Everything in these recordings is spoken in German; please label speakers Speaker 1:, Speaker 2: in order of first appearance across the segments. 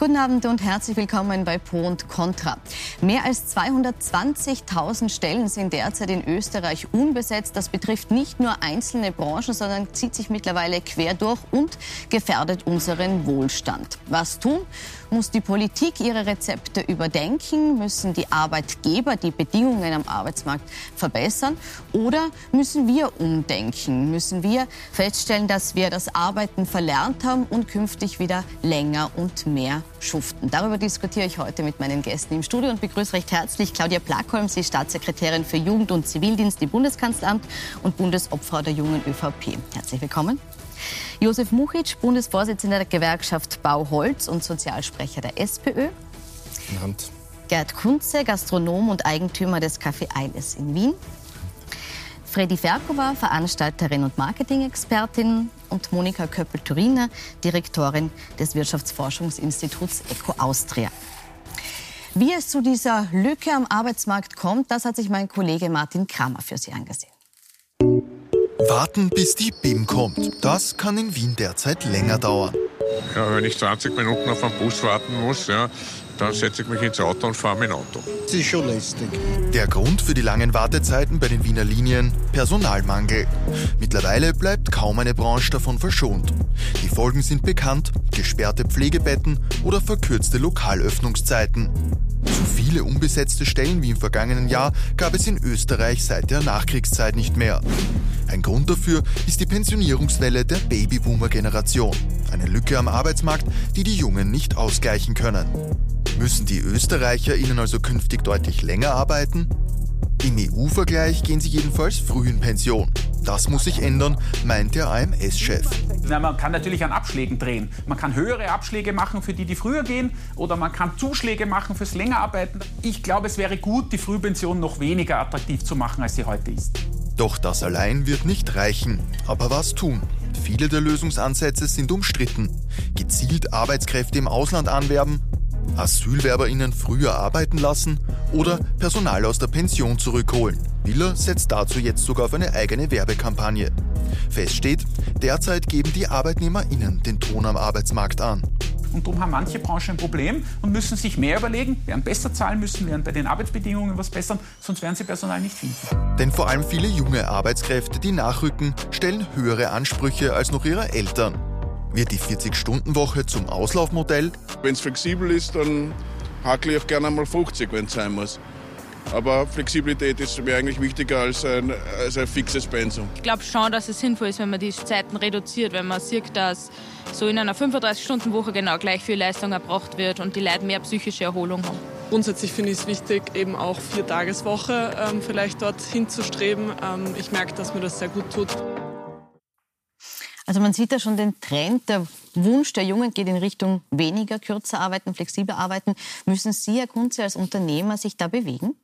Speaker 1: Guten Abend und herzlich willkommen bei Pro und Contra. Mehr als 220.000 Stellen sind derzeit in Österreich unbesetzt. Das betrifft nicht nur einzelne Branchen, sondern zieht sich mittlerweile quer durch und gefährdet unseren Wohlstand. Was tun? Muss die Politik ihre Rezepte überdenken? Müssen die Arbeitgeber die Bedingungen am Arbeitsmarkt verbessern? Oder müssen wir umdenken? Müssen wir feststellen, dass wir das Arbeiten verlernt haben und künftig wieder länger und mehr schuften? Darüber diskutiere ich heute mit meinen Gästen im Studio und begrüße recht herzlich Claudia Plackholm. Sie ist Staatssekretärin für Jugend und Zivildienst im Bundeskanzleramt und Bundesobfrau der jungen ÖVP. Herzlich willkommen. Josef Muchic, Bundesvorsitzender der Gewerkschaft Bauholz und Sozialsprecher der SPÖ.
Speaker 2: Hand.
Speaker 1: Gerd Kunze, Gastronom und Eigentümer des Café Eiles in Wien. Freddy Ferkova, Veranstalterin und Marketing-Expertin und Monika Köppel-Turiner, Direktorin des Wirtschaftsforschungsinstituts ECO Austria. Wie es zu dieser Lücke am Arbeitsmarkt kommt, das hat sich mein Kollege Martin Kramer für Sie angesehen.
Speaker 2: Warten, bis die BIM kommt. Das kann in Wien derzeit länger dauern.
Speaker 3: Ja, wenn ich 20 Minuten auf einen Bus warten muss, ja, dann setze ich mich ins Auto und fahre mein Auto.
Speaker 4: Das ist schon lästig.
Speaker 2: Der Grund für die langen Wartezeiten bei den Wiener Linien? Personalmangel. Mittlerweile bleibt kaum eine Branche davon verschont. Die Folgen sind bekannt, gesperrte Pflegebetten oder verkürzte Lokalöffnungszeiten. So viele unbesetzte Stellen wie im vergangenen Jahr gab es in Österreich seit der Nachkriegszeit nicht mehr. Ein Grund dafür ist die Pensionierungswelle der Babyboomer-Generation. Eine Lücke am Arbeitsmarkt, die die Jungen nicht ausgleichen können. Müssen die Österreicher ihnen also künftig deutlich länger arbeiten? Im EU-Vergleich gehen sie jedenfalls früh in Pension. Das muss sich ändern, meint der AMS-Chef.
Speaker 5: man kann natürlich an Abschlägen drehen. Man kann höhere Abschläge machen für die, die früher gehen, oder man kann Zuschläge machen fürs Längerarbeiten. Ich glaube, es wäre gut, die Frühpension noch weniger attraktiv zu machen, als sie heute ist.
Speaker 2: Doch das allein wird nicht reichen. Aber was tun? Viele der Lösungsansätze sind umstritten. Gezielt Arbeitskräfte im Ausland anwerben, AsylwerberInnen früher arbeiten lassen oder Personal aus der Pension zurückholen. Willer setzt dazu jetzt sogar auf eine eigene Werbekampagne. Fest steht, derzeit geben die ArbeitnehmerInnen den Ton am Arbeitsmarkt an.
Speaker 5: Und darum haben manche Branchen ein Problem und müssen sich mehr überlegen, werden besser zahlen müssen, werden bei den Arbeitsbedingungen was bessern, sonst werden sie Personal nicht finden.
Speaker 2: Denn vor allem viele junge Arbeitskräfte, die nachrücken, stellen höhere Ansprüche als noch ihre Eltern. Wird die 40-Stunden-Woche zum Auslaufmodell?
Speaker 6: Wenn es flexibel ist, dann hakle ich auch gerne einmal 50, wenn es sein muss. Aber Flexibilität ist mir eigentlich wichtiger als ein, als ein fixes Pensum.
Speaker 7: Ich glaube schon, dass es sinnvoll ist, wenn man die Zeiten reduziert, wenn man sieht, dass so in einer 35-Stunden-Woche genau gleich viel Leistung erbracht wird und die Leute mehr psychische Erholung haben.
Speaker 8: Grundsätzlich finde ich es wichtig, eben auch vier Tageswoche ähm, vielleicht dort hinzustreben. Ähm, ich merke, dass mir das sehr gut tut.
Speaker 1: Also man sieht da schon den Trend, der Wunsch der Jungen geht in Richtung weniger, kürzer arbeiten, flexibler arbeiten. Müssen Sie, Herr Kunze, als Unternehmer sich da bewegen?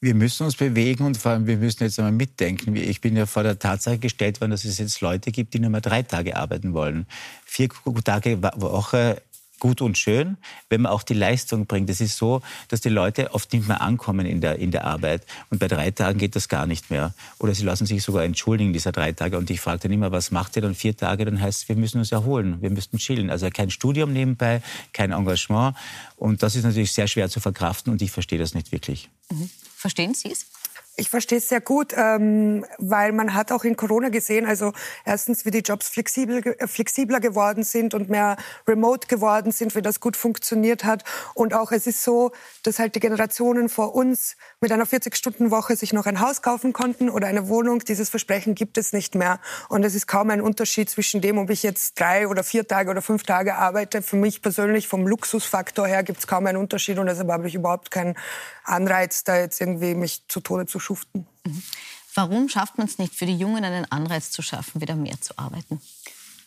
Speaker 9: Wir müssen uns bewegen und vor allem wir müssen jetzt einmal mitdenken. Ich bin ja vor der Tatsache gestellt worden, dass es jetzt Leute gibt, die nur mal drei Tage arbeiten wollen. Vier Tage Woche gut und schön, wenn man auch die Leistung bringt. Es ist so, dass die Leute oft nicht mehr ankommen in der, in der Arbeit. Und bei drei Tagen geht das gar nicht mehr. Oder sie lassen sich sogar entschuldigen, dieser drei Tage. Und ich frage dann immer, was macht ihr dann vier Tage? Dann heißt es, wir müssen uns erholen, wir müssten chillen. Also kein Studium nebenbei, kein Engagement. Und das ist natürlich sehr schwer zu verkraften und ich verstehe das nicht wirklich.
Speaker 1: Mhm. Verstehen Sie es?
Speaker 10: Ich verstehe es sehr gut, ähm, weil man hat auch in Corona gesehen, also erstens, wie die Jobs flexibel, äh, flexibler geworden sind und mehr remote geworden sind, wie das gut funktioniert hat. Und auch es ist so, dass halt die Generationen vor uns mit einer 40-Stunden-Woche sich noch ein Haus kaufen konnten oder eine Wohnung. Dieses Versprechen gibt es nicht mehr. Und es ist kaum ein Unterschied zwischen dem, ob ich jetzt drei oder vier Tage oder fünf Tage arbeite. Für mich persönlich vom Luxusfaktor her gibt es kaum einen Unterschied und deshalb habe ich überhaupt keinen Anreiz, da jetzt irgendwie mich zu Tode zu schuften.
Speaker 1: Mhm. Warum schafft man es nicht für die Jungen einen Anreiz zu schaffen, wieder mehr zu arbeiten?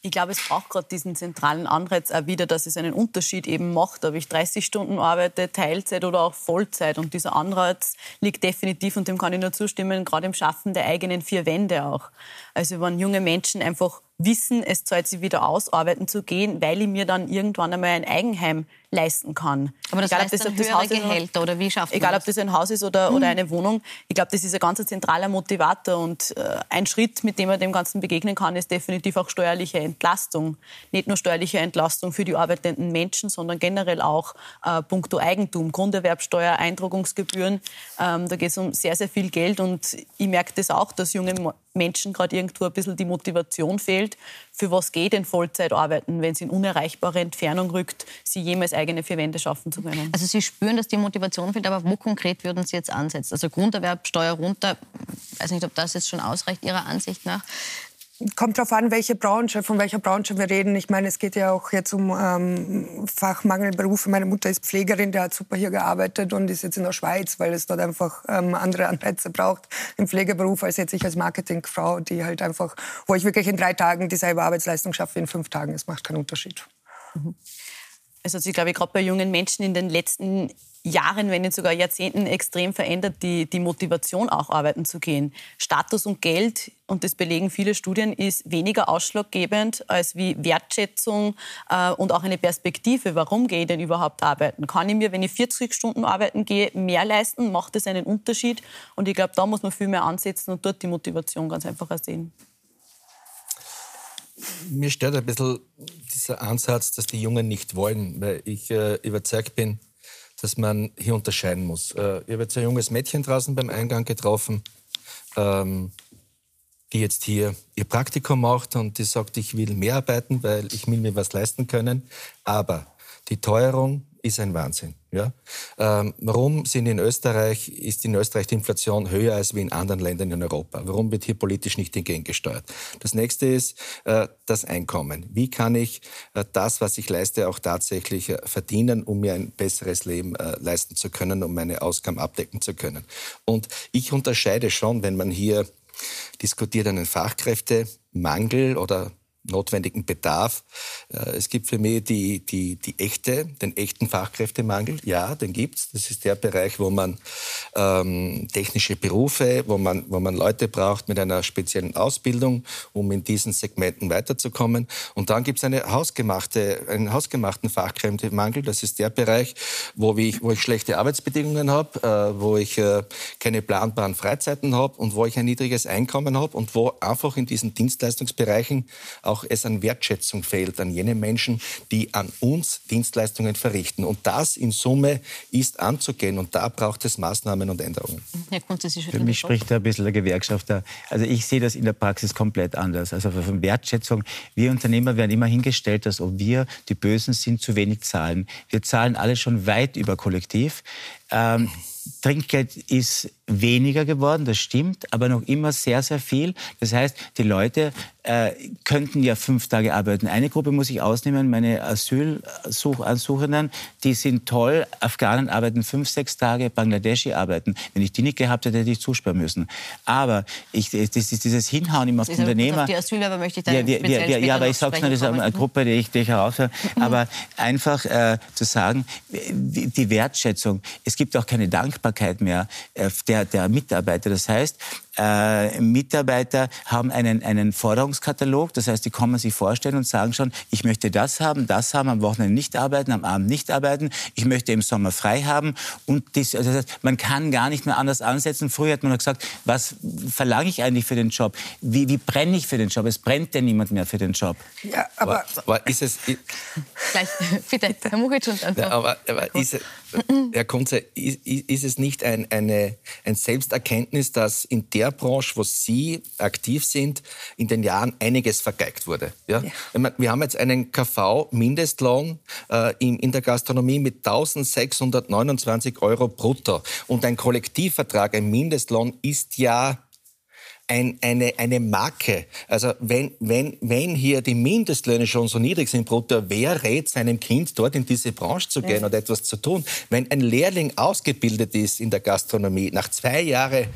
Speaker 11: Ich glaube, es braucht gerade diesen zentralen Anreiz auch wieder, dass es einen Unterschied eben macht, ob ich 30 Stunden arbeite, Teilzeit oder auch Vollzeit. Und dieser Anreiz liegt definitiv, und dem kann ich nur zustimmen, gerade im Schaffen der eigenen vier Wände auch. Also wenn junge Menschen einfach wissen, es zahlt sich wieder aus, arbeiten zu gehen, weil ich mir dann irgendwann einmal ein Eigenheim leisten kann.
Speaker 1: Aber das
Speaker 11: egal,
Speaker 1: heißt dann höhere Haus Gehälter oder wie schafft man
Speaker 11: Egal,
Speaker 1: das?
Speaker 11: ob das ein Haus ist oder, oder eine Wohnung. Ich glaube, das ist ein ganz zentraler Motivator und äh, ein Schritt, mit dem man dem Ganzen begegnen kann, ist definitiv auch steuerliche Entlastung. Nicht nur steuerliche Entlastung für die arbeitenden Menschen, sondern generell auch äh, puncto Eigentum, Grunderwerbsteuer, Eindruckungsgebühren. Ähm, da geht es um sehr, sehr viel Geld und ich merke das auch, dass junge Menschen gerade irgendwo ein bisschen die Motivation fehlt. Für was geht denn Vollzeit arbeiten, wenn es in unerreichbare Entfernung rückt, sie jemals eigene vier Wände schaffen zu können?
Speaker 1: Also Sie spüren, dass die Motivation fehlt, aber wo konkret würden Sie jetzt ansetzen? Also Grunderwerbsteuer runter, ich weiß nicht, ob das jetzt schon ausreicht Ihrer Ansicht nach.
Speaker 10: Kommt darauf an, welche Branche, von welcher Branche wir reden. Ich meine, es geht ja auch jetzt um ähm, Fachmangelberufe. Meine Mutter ist Pflegerin, die hat super hier gearbeitet und ist jetzt in der Schweiz, weil es dort einfach ähm, andere Anreize braucht im Pflegeberuf als jetzt ich als Marketingfrau, die halt einfach, wo ich wirklich in drei Tagen dieselbe Arbeitsleistung schaffe wie in fünf Tagen. Es macht keinen Unterschied.
Speaker 11: Mhm. Es hat sich, glaube ich, gerade bei jungen Menschen in den letzten Jahren, wenn nicht sogar Jahrzehnten extrem verändert, die, die Motivation auch arbeiten zu gehen. Status und Geld, und das belegen viele Studien, ist weniger ausschlaggebend als wie Wertschätzung äh, und auch eine Perspektive. Warum gehe ich denn überhaupt arbeiten? Kann ich mir, wenn ich 40 Stunden arbeiten gehe, mehr leisten? Macht das einen Unterschied? Und ich glaube, da muss man viel mehr ansetzen und dort die Motivation ganz einfach sehen
Speaker 4: mir stört ein bisschen dieser Ansatz, dass die Jungen nicht wollen, weil ich äh, überzeugt bin, dass man hier unterscheiden muss. Äh, ich habe jetzt ein junges Mädchen draußen beim Eingang getroffen, ähm, die jetzt hier ihr Praktikum macht und die sagt, ich will mehr arbeiten, weil ich will mir was leisten können. Aber die Teuerung ist ein Wahnsinn. Ja? Ähm, warum sind in Österreich, ist in Österreich die Inflation höher als wie in anderen Ländern in Europa? Warum wird hier politisch nicht entgegengesteuert? Das nächste ist äh, das Einkommen. Wie kann ich äh, das, was ich leiste, auch tatsächlich äh, verdienen, um mir ein besseres Leben äh, leisten zu können, um meine Ausgaben abdecken zu können? Und ich unterscheide schon, wenn man hier diskutiert einen Fachkräftemangel oder notwendigen Bedarf. Äh, es gibt für mich die, die, die echte, den echten Fachkräftemangel. Ja, den gibt's. Das ist der Bereich, wo man ähm, technische Berufe, wo man, wo man Leute braucht mit einer speziellen Ausbildung, um in diesen Segmenten weiterzukommen. Und dann gibt's eine hausgemachte, einen hausgemachten Fachkräftemangel. Das ist der Bereich, wo ich, wo ich schlechte Arbeitsbedingungen habe, äh, wo ich äh, keine planbaren Freizeiten habe und wo ich ein niedriges Einkommen habe und wo einfach in diesen Dienstleistungsbereichen auch auch es an Wertschätzung fehlt an jene Menschen, die an uns Dienstleistungen verrichten. Und das in Summe ist anzugehen. Und da braucht es Maßnahmen und Änderungen.
Speaker 9: Herr Kunze, Sie Für mich spricht da ein bisschen der Gewerkschafter. Also ich sehe das in der Praxis komplett anders. Also von Wertschätzung. Wir Unternehmer werden immer hingestellt, dass ob wir die Bösen sind, zu wenig zahlen. Wir zahlen alle schon weit über Kollektiv. Ähm, Trinkgeld ist weniger geworden, das stimmt, aber noch immer sehr, sehr viel. Das heißt, die Leute äh, könnten ja fünf Tage arbeiten. Eine Gruppe muss ich ausnehmen, meine Asylsuchenden, die sind toll. Afghanen arbeiten fünf, sechs Tage, Bangladeschi arbeiten. Wenn ich die nicht gehabt hätte, hätte ich zusperren müssen. Aber ich, das ist dieses Hinhauen immer auf die Unternehmer. Auf
Speaker 1: die Asylwerber möchte ich da
Speaker 9: ja, die, die, die, ja, aber ich sage es nur, das ist eine Gruppe, die ich, die ich herausfahre. Aber einfach äh, zu sagen, die Wertschätzung. Es gibt auch keine Dankbarkeit mehr äh, der, der Mitarbeiter. Das heißt, äh, Mitarbeiter haben einen, einen Forderungskatalog. Das heißt, die kommen sich vorstellen und sagen schon, ich möchte das haben, das haben, am Wochenende nicht arbeiten, am Abend nicht arbeiten, ich möchte im Sommer frei haben. Und das, also das heißt, man kann gar nicht mehr anders ansetzen. Früher hat man noch gesagt, was verlange ich eigentlich für den Job? Wie, wie brenne ich für den Job? Es brennt denn niemand mehr für den Job.
Speaker 10: Ja, aber,
Speaker 4: aber, aber ist es...
Speaker 1: Gleich, bitte, Herr Muritsch und
Speaker 4: einfach. Ja, aber, aber ist, Herr Kunze, ist, ist es nicht ein, eine, ein Selbsterkenntnis, dass in der Branche, wo Sie aktiv sind, in den Jahren einiges vergeigt wurde? Ja? ja. wir haben jetzt einen KV-Mindestlohn äh, in, in der Gastronomie mit 1629 Euro brutto. Und ein Kollektivvertrag, ein Mindestlohn ist ja ein, eine, eine Marke. Also wenn, wenn, wenn hier die Mindestlöhne schon so niedrig sind brutto, wer rät seinem Kind, dort in diese Branche zu gehen ja. oder etwas zu tun? Wenn ein Lehrling ausgebildet ist in der Gastronomie, nach zwei Jahren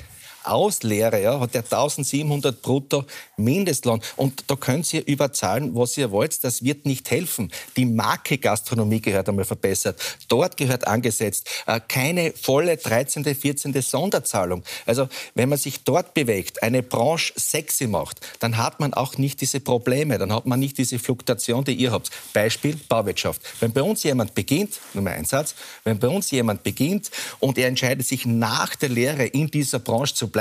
Speaker 4: Auslehrer ja, hat der 1700 brutto Mindestlohn. Und da könnt ihr überzahlen, was ihr wollt. Das wird nicht helfen. Die Marke Gastronomie gehört einmal verbessert. Dort gehört angesetzt. Äh, keine volle 13., 14. Sonderzahlung. Also wenn man sich dort bewegt, eine Branche sexy macht, dann hat man auch nicht diese Probleme. Dann hat man nicht diese Fluktuation, die ihr habt. Beispiel Bauwirtschaft. Wenn bei uns jemand beginnt, nur mal ein Satz, wenn bei uns jemand beginnt und er entscheidet sich nach der Lehre in dieser Branche zu bleiben,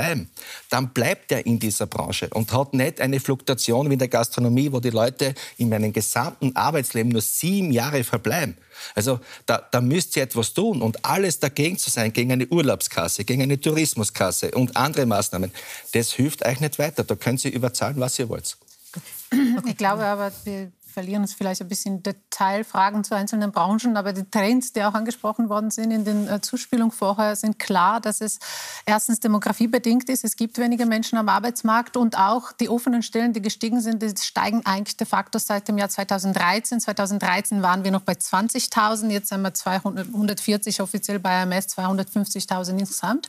Speaker 4: dann bleibt er in dieser Branche und hat nicht eine Fluktuation wie in der Gastronomie, wo die Leute in meinem gesamten Arbeitsleben nur sieben Jahre verbleiben. Also da, da müsst ihr etwas tun und alles dagegen zu sein, gegen eine Urlaubskasse, gegen eine Tourismuskasse und andere Maßnahmen, das hilft euch nicht weiter. Da könnt ihr überzahlen, was ihr wollt.
Speaker 12: Ich glaube aber, wir verlieren uns vielleicht ein bisschen Detailfragen zu einzelnen Branchen, aber die Trends, die auch angesprochen worden sind in den äh, Zuspielungen vorher, sind klar, dass es erstens demografiebedingt ist. Es gibt weniger Menschen am Arbeitsmarkt und auch die offenen Stellen, die gestiegen sind, die steigen eigentlich de facto seit dem Jahr 2013. 2013 waren wir noch bei 20.000, jetzt sind wir 240 offiziell bei AMS, 250.000 insgesamt.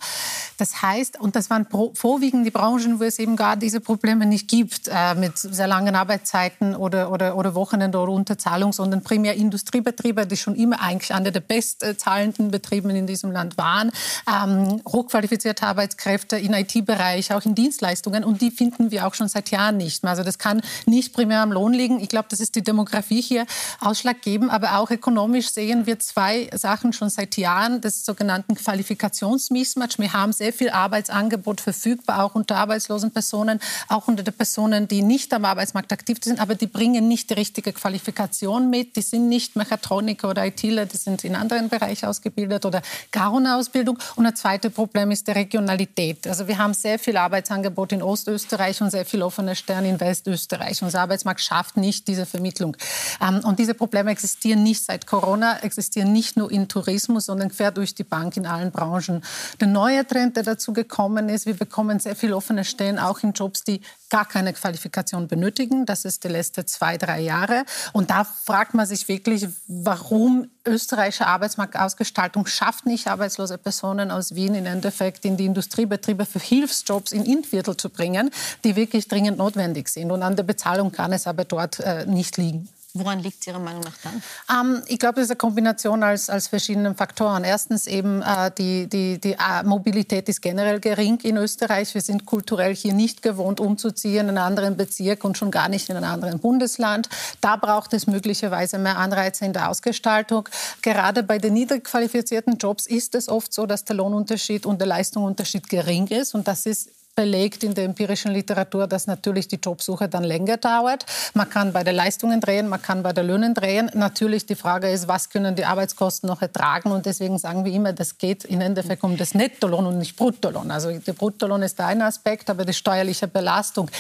Speaker 12: Das heißt, und das waren vorwiegend die Branchen, wo es eben gar diese Probleme nicht gibt, äh, mit sehr langen Arbeitszeiten oder, oder, oder Wochenende- oder Unterzahlung, sondern primär Industriebetriebe, die schon immer eigentlich einer der bestzahlenden Betriebe in diesem Land waren. Ähm, hochqualifizierte Arbeitskräfte im IT-Bereich, auch in Dienstleistungen. Und die finden wir auch schon seit Jahren nicht mehr. Also das kann nicht primär am Lohn liegen. Ich glaube, das ist die Demografie hier ausschlaggebend. Aber auch ökonomisch sehen wir zwei Sachen schon seit Jahren des sogenannten Qualifikationsmismatch. Wir haben sehr viel Arbeitsangebot verfügbar, auch unter arbeitslosen Personen, auch unter den Personen, die nicht am Arbeitsmarkt aktiv sind, aber die bringen nicht die richtige Qualifikation mit. Die sind nicht Mechatroniker oder ITler, die sind in anderen Bereichen ausgebildet oder gar ohne Ausbildung. Und ein zweites Problem ist die Regionalität. Also wir haben sehr viel Arbeitsangebot in Ostösterreich und sehr viel offene Sterne in Westösterreich. Unser Arbeitsmarkt schafft nicht diese Vermittlung. Ähm, und diese Probleme existieren nicht seit Corona, existieren nicht nur in Tourismus, sondern quer durch die Bank in allen Branchen. Der neue Trend, der dazu gekommen ist, wir bekommen sehr viele offene Stellen auch in Jobs, die gar keine Qualifikation benötigen. Das ist die letzten zwei, drei Jahre. Und da fragt man sich wirklich, warum österreichische Arbeitsmarktausgestaltung schafft nicht arbeitslose Personen aus Wien im Endeffekt in die Industriebetriebe für Hilfsjobs in Innviertel zu bringen, die wirklich dringend notwendig sind. Und an der Bezahlung kann es aber dort äh, nicht liegen.
Speaker 1: Woran liegt es Ihrer Meinung nach dann?
Speaker 12: Ähm, ich glaube, das ist eine Kombination aus, aus verschiedenen Faktoren. Erstens eben äh, die, die, die äh, Mobilität ist generell gering in Österreich. Wir sind kulturell hier nicht gewohnt, umzuziehen in einen anderen Bezirk und schon gar nicht in einem anderen Bundesland. Da braucht es möglicherweise mehr Anreize in der Ausgestaltung. Gerade bei den niedrig qualifizierten Jobs ist es oft so, dass der Lohnunterschied und der Leistungsunterschied gering ist. Und das ist belegt in der empirischen Literatur, dass natürlich die Jobsuche dann länger dauert. Man kann bei den Leistungen drehen, man kann bei den Löhnen drehen. Natürlich die Frage ist, was können die Arbeitskosten noch ertragen? Und deswegen sagen wir immer, das geht im Endeffekt um das Nettolohn und nicht Bruttolohn. Also der Bruttolohn ist ein Aspekt, aber die steuerliche Belastung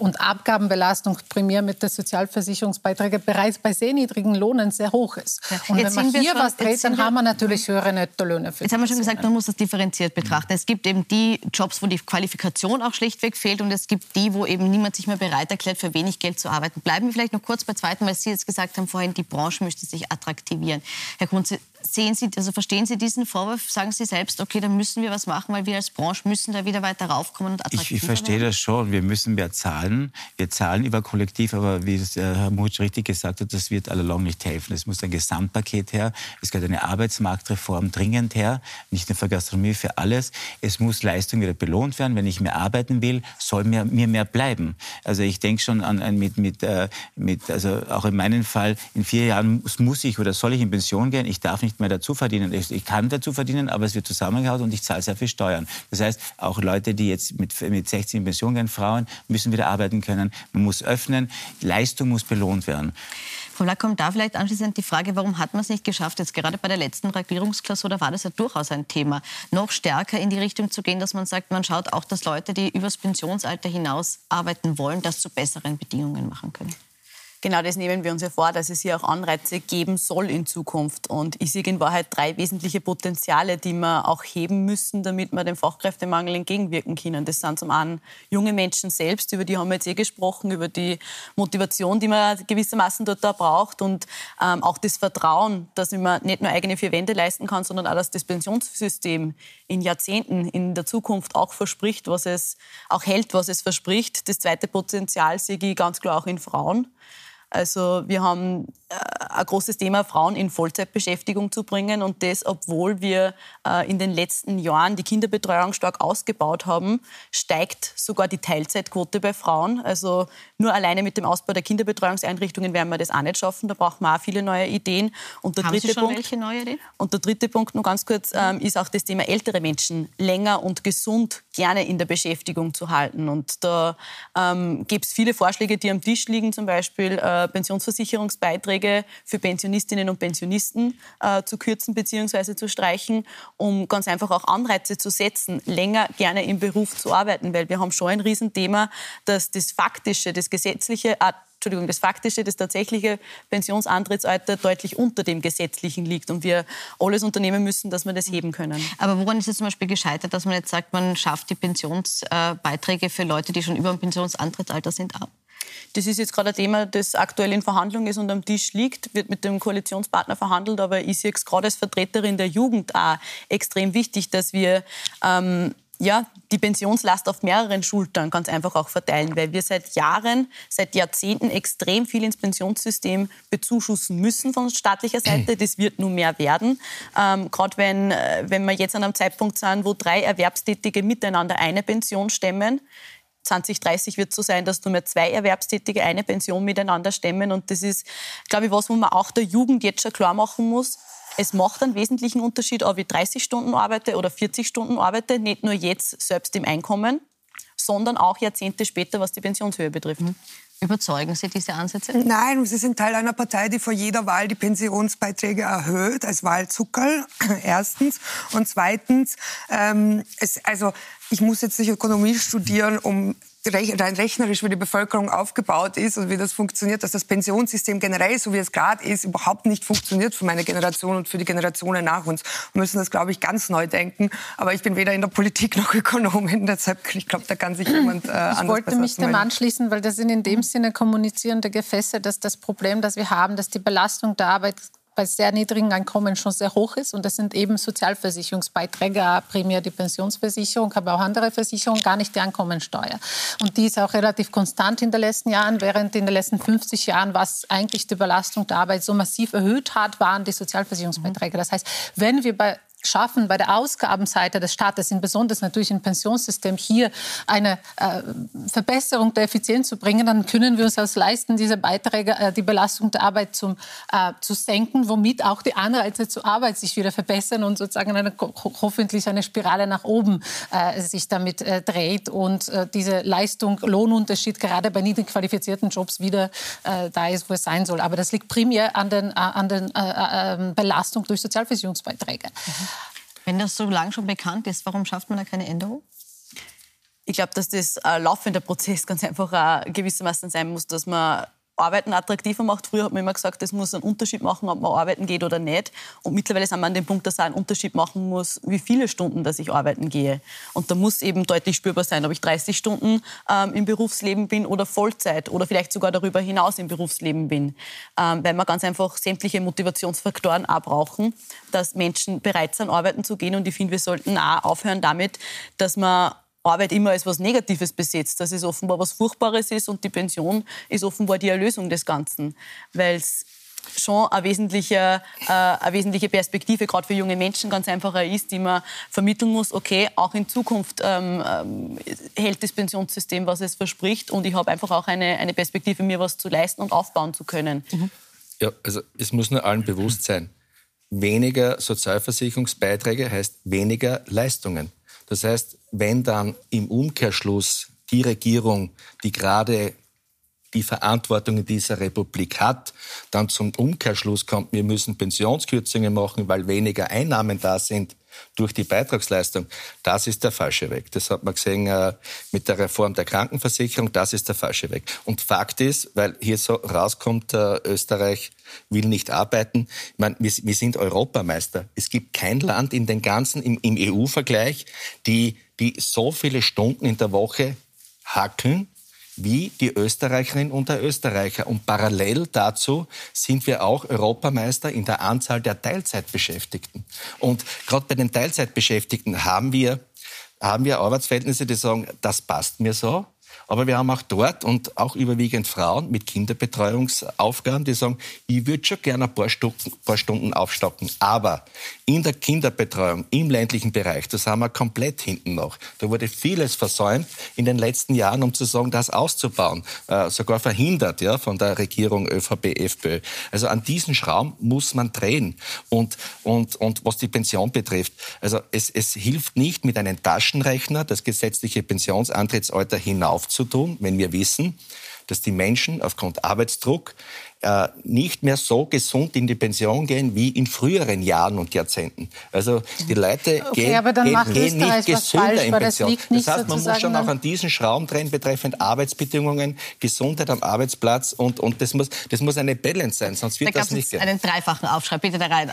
Speaker 12: und Abgabenbelastung primär mit den Sozialversicherungsbeiträgen bereits bei sehr niedrigen Lohnen sehr hoch ist. Und jetzt wenn man hier schon, was dreht, dann haben wir natürlich höhere Nettolöhne.
Speaker 1: jetzt haben wir schon gesagt, man muss das differenziert betrachten. Es gibt eben die Jobs, wo die Qualifikation Motivation auch schlichtweg fehlt und es gibt die, wo eben niemand sich mehr bereit erklärt, für wenig Geld zu arbeiten. Bleiben wir vielleicht noch kurz bei zweiten, weil Sie jetzt gesagt haben vorhin, die Branche müsste sich attraktivieren. Herr Kunze, sehen Sie, also verstehen Sie diesen Vorwurf? Sagen Sie selbst, okay, da müssen wir was machen, weil wir als Branche müssen da wieder weiter raufkommen und attraktiver
Speaker 9: Ich, ich verstehe werden? das schon. Wir müssen mehr zahlen. Wir zahlen über Kollektiv, aber wie es Herr Mutsch richtig gesagt hat, das wird allalong nicht helfen. Es muss ein Gesamtpaket her. Es gehört eine Arbeitsmarktreform dringend her, nicht nur für Gastronomie, für alles. Es muss Leistung wieder belohnt werden. Wenn ich mehr arbeiten will, soll mir, mir mehr bleiben. Also ich denke schon an, an mit, mit, äh, mit, also auch in meinem Fall, in vier Jahren muss, muss ich oder soll ich in Pension gehen. Ich darf nicht mehr dazu verdienen. Ich, ich kann dazu verdienen, aber es wird zusammengehauen und ich zahle sehr viel Steuern. Das heißt, auch Leute, die jetzt mit, mit 16 in Pension gehen, Frauen, müssen wieder arbeiten können. Man muss öffnen. Leistung muss belohnt werden.
Speaker 1: Frau Lack, kommt da vielleicht anschließend die Frage, warum hat man es nicht geschafft, jetzt gerade bei der letzten Regierungsklausur, da war das ja durchaus ein Thema, noch stärker in die Richtung zu gehen, dass man sagt, man schaut auch, dass Leute, die übers Pensionsalter hinaus arbeiten wollen, das zu besseren Bedingungen machen können?
Speaker 11: Genau das nehmen wir uns ja vor, dass es hier auch Anreize geben soll in Zukunft. Und ich sehe in Wahrheit drei wesentliche Potenziale, die wir auch heben müssen, damit wir dem Fachkräftemangel entgegenwirken können. Das sind zum einen junge Menschen selbst, über die haben wir jetzt eh gesprochen, über die Motivation, die man gewissermaßen dort da braucht und ähm, auch das Vertrauen, dass man nicht nur eigene vier Wände leisten kann, sondern auch, dass das Pensionssystem in Jahrzehnten in der Zukunft auch verspricht, was es auch hält, was es verspricht. Das zweite Potenzial sehe ich ganz klar auch in Frauen. Also wir haben ein großes Thema, Frauen in Vollzeitbeschäftigung zu bringen. Und das, obwohl wir äh, in den letzten Jahren die Kinderbetreuung stark ausgebaut haben, steigt sogar die Teilzeitquote bei Frauen. Also nur alleine mit dem Ausbau der Kinderbetreuungseinrichtungen werden wir das auch nicht schaffen. Da brauchen wir auch viele neue Ideen.
Speaker 1: Und der haben dritte Sie schon Punkt, welche neue Ideen?
Speaker 11: Und der dritte Punkt, nur ganz kurz, ähm, ist auch das Thema ältere Menschen länger und gesund gerne in der Beschäftigung zu halten. Und da ähm, gibt es viele Vorschläge, die am Tisch liegen, zum Beispiel äh, Pensionsversicherungsbeiträge für Pensionistinnen und Pensionisten äh, zu kürzen bzw. zu streichen, um ganz einfach auch Anreize zu setzen, länger gerne im Beruf zu arbeiten, weil wir haben schon ein Riesenthema, dass das faktische, das gesetzliche, äh, Entschuldigung, das faktische, das tatsächliche Pensionsantrittsalter deutlich unter dem gesetzlichen liegt und wir alles unternehmen müssen, dass wir das heben können.
Speaker 1: Aber woran ist es zum Beispiel gescheitert, dass man jetzt sagt, man schafft die Pensionsbeiträge für Leute, die schon über dem Pensionsantrittsalter sind, ab?
Speaker 11: Das ist jetzt gerade ein Thema, das aktuell in Verhandlung ist und am Tisch liegt, wird mit dem Koalitionspartner verhandelt. Aber ich sehe es gerade als Vertreterin der Jugend auch extrem wichtig, dass wir ähm, ja, die Pensionslast auf mehreren Schultern ganz einfach auch verteilen, weil wir seit Jahren, seit Jahrzehnten extrem viel ins Pensionssystem bezuschussen müssen von staatlicher Seite. Das wird nun mehr werden. Ähm, Gerade wenn, äh, wenn wir jetzt an einem Zeitpunkt sind, wo drei Erwerbstätige miteinander eine Pension stemmen, 2030 wird so sein, dass nur mehr zwei Erwerbstätige eine Pension miteinander stemmen. Und das ist, glaube ich, was, wo man auch der Jugend jetzt schon klar machen muss. Es macht einen wesentlichen Unterschied, ob ich 30 Stunden arbeite oder 40 Stunden arbeite, nicht nur jetzt selbst im Einkommen, sondern auch Jahrzehnte später, was die Pensionshöhe betrifft.
Speaker 1: Überzeugen Sie diese Ansätze?
Speaker 10: Nein, Sie sind Teil einer Partei, die vor jeder Wahl die Pensionsbeiträge erhöht, als Wahlzuckerl, erstens. Und zweitens, ähm, es, also ich muss jetzt nicht Ökonomie studieren, um rein rechnerisch, wie die Bevölkerung aufgebaut ist und wie das funktioniert, dass das Pensionssystem generell, so wie es gerade ist, überhaupt nicht funktioniert für meine Generation und für die Generationen nach uns. Wir müssen das, glaube ich, ganz neu denken. Aber ich bin weder in der Politik noch Ökonomin, deshalb, ich glaube, da kann sich jemand äh, anders
Speaker 12: Ich wollte mich dem anschließen, weil das sind in dem Sinne kommunizierende Gefäße, dass das Problem, das wir haben, dass die Belastung der Arbeit bei sehr niedrigen Einkommen schon sehr hoch ist. Und das sind eben Sozialversicherungsbeiträge, primär die Pensionsversicherung, aber auch andere Versicherungen, gar nicht die Einkommensteuer. Und die ist auch relativ konstant in den letzten Jahren, während in den letzten 50 Jahren, was eigentlich die Belastung der Arbeit so massiv erhöht hat, waren die Sozialversicherungsbeiträge. Das heißt, wenn wir bei schaffen, bei der Ausgabenseite des Staates, besonders natürlich im Pensionssystem, hier eine äh, Verbesserung der Effizienz zu bringen, dann können wir uns das leisten, diese Beiträge, äh, die Belastung der Arbeit zum, äh, zu senken, womit auch die Anreize zur Arbeit sich wieder verbessern und sozusagen eine, hoffentlich eine Spirale nach oben äh, sich damit äh, dreht und äh, diese Leistung, Lohnunterschied gerade bei niedrig qualifizierten Jobs wieder da ist, wo es sein soll. Aber das liegt primär an den, an den ähm, Belastung durch Sozialversicherungsbeiträge. Mhm.
Speaker 1: Wenn das so lange schon bekannt ist, warum schafft man da keine Änderung?
Speaker 11: Ich glaube, dass das ein laufender Prozess ganz einfach auch gewissermaßen sein muss, dass man Arbeiten attraktiver macht. Früher hat man immer gesagt, es muss einen Unterschied machen, ob man arbeiten geht oder nicht. Und mittlerweile sind wir an dem Punkt, dass es einen Unterschied machen muss, wie viele Stunden dass ich arbeiten gehe. Und da muss eben deutlich spürbar sein, ob ich 30 Stunden ähm, im Berufsleben bin oder Vollzeit oder vielleicht sogar darüber hinaus im Berufsleben bin. Ähm, weil wir ganz einfach sämtliche Motivationsfaktoren auch brauchen, dass Menschen bereit sind, arbeiten zu gehen. Und ich finde, wir sollten auch aufhören damit, dass man Arbeit immer als was Negatives besetzt, dass es offenbar was Furchtbares ist und die Pension ist offenbar die Erlösung des Ganzen, weil es schon eine wesentliche, äh, eine wesentliche Perspektive gerade für junge Menschen ganz einfacher ist, die man vermitteln muss, okay, auch in Zukunft ähm, ähm, hält das Pensionssystem, was es verspricht und ich habe einfach auch eine, eine Perspektive, mir was zu leisten und aufbauen zu können. Mhm.
Speaker 4: Ja, also es muss nur allen bewusst sein, weniger Sozialversicherungsbeiträge heißt weniger Leistungen. Das heißt, wenn dann im Umkehrschluss die Regierung, die gerade die Verantwortung in dieser Republik hat, dann zum Umkehrschluss kommt, wir müssen Pensionskürzungen machen, weil weniger Einnahmen da sind, durch die Beitragsleistung, das ist der falsche Weg. Das hat man gesehen äh, mit der Reform der Krankenversicherung, das ist der falsche Weg. Und Fakt ist, weil hier so rauskommt, äh, Österreich will nicht arbeiten. Ich meine, wir, wir, sind Europameister. Es gibt kein Land in den ganzen, im, im EU-Vergleich, die, die so viele Stunden in der Woche hackeln wie die Österreicherinnen und der Österreicher. Und parallel dazu sind wir auch Europameister in der Anzahl der Teilzeitbeschäftigten. Und gerade bei den Teilzeitbeschäftigten haben wir, haben wir Arbeitsverhältnisse, die sagen, das passt mir so. Aber wir haben auch dort und auch überwiegend Frauen mit Kinderbetreuungsaufgaben, die sagen, ich würde schon gerne ein paar Stunden, paar Stunden aufstocken. Aber in der Kinderbetreuung im ländlichen Bereich, das haben wir komplett hinten noch. Da wurde vieles versäumt in den letzten Jahren, um zu sagen, das auszubauen. Äh, sogar verhindert ja, von der Regierung ÖVP, FPÖ. Also an diesen Schrauben muss man drehen. Und, und, und was die Pension betrifft, also es, es hilft nicht mit einem Taschenrechner das gesetzliche Pensionsantrittsalter hinauf zu tun, wenn wir wissen, dass die Menschen aufgrund Arbeitsdruck äh, nicht mehr so gesund in die Pension gehen wie in früheren Jahren und Jahrzehnten. Also die Leute okay, gehen, gehen, gehen nicht gesünder in Pension. Das, das, heißt, man muss schon auch an diesen Schrauben drehen betreffend Arbeitsbedingungen, Gesundheit am Arbeitsplatz und, und das, muss, das muss eine Balance sein, sonst wird da das nicht gehen.
Speaker 1: einen dreifachen Aufschrei, bitte der Reiner.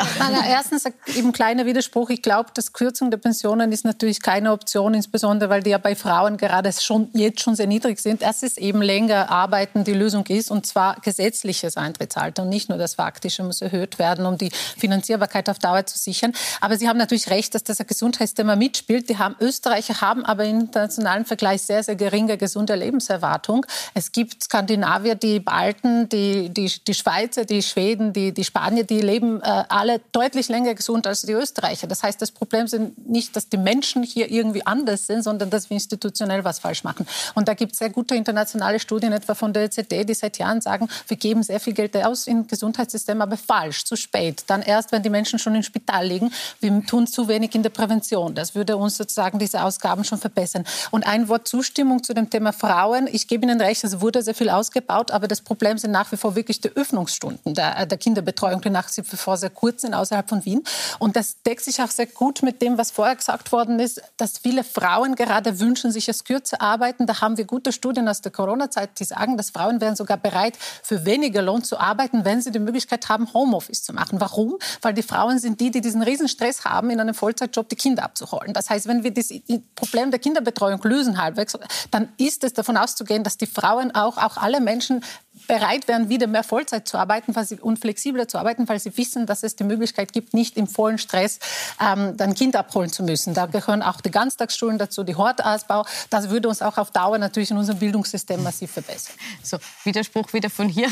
Speaker 12: erstens eben kleiner Widerspruch. Ich glaube, dass Kürzung der Pensionen ist natürlich keine Option, insbesondere weil die ja bei Frauen gerade schon, jetzt schon sehr niedrig sind. Es ist eben länger arbeiten die Lösung ist und zwar gesetzliches das Eintrittsalter und nicht nur das faktische muss erhöht werden, um die Finanzierbarkeit auf Dauer zu sichern. Aber Sie haben natürlich recht, dass das Gesundheitsthema mitspielt. Die haben, Österreicher haben aber im internationalen Vergleich sehr, sehr geringe gesunde Lebenserwartung. Es gibt Skandinavier, die Balten, die, die, die Schweizer, die Schweden, die, die Spanier, die leben äh, alle deutlich länger gesund als die Österreicher. Das heißt, das Problem sind nicht, dass die Menschen hier irgendwie anders sind, sondern dass wir institutionell was falsch machen. Und da gibt es sehr gute internationale Studien, etwa von der EZD, die seit Jahren sagen, wir geben sehr viel Geld aus im Gesundheitssystem, aber falsch, zu spät. Dann erst, wenn die Menschen schon im Spital liegen. Wir tun zu wenig in der Prävention. Das würde uns sozusagen diese Ausgaben schon verbessern. Und ein Wort Zustimmung zu dem Thema Frauen. Ich gebe Ihnen recht, es wurde sehr viel ausgebaut, aber das Problem sind nach wie vor wirklich die Öffnungsstunden der, äh, der Kinderbetreuung, die nach wie vor sehr kurz sind außerhalb von Wien. Und das deckt sich auch sehr gut mit dem, was vorher gesagt worden ist, dass viele Frauen gerade wünschen, sich es kürzer arbeiten. Da haben wir gute Studien aus der Corona-Zeit, die sagen, dass Frauen wären sogar bereit, für weniger Lohn Lohn zu arbeiten, wenn sie die Möglichkeit haben, Homeoffice zu machen. Warum? Weil die Frauen sind die, die diesen Riesenstress haben, in einem Vollzeitjob die Kinder abzuholen. Das heißt, wenn wir das Problem der Kinderbetreuung lösen halbwegs, dann ist es davon auszugehen, dass die Frauen auch, auch alle Menschen bereit wären, wieder mehr Vollzeit zu arbeiten und flexibler zu arbeiten, weil sie wissen, dass es die Möglichkeit gibt, nicht im vollen Stress ähm, dann Kind abholen zu müssen. Da gehören auch die Ganztagsschulen dazu, die Hortausbau. Das würde uns auch auf Dauer natürlich in unserem Bildungssystem massiv verbessern.
Speaker 1: So, Widerspruch wieder von hier.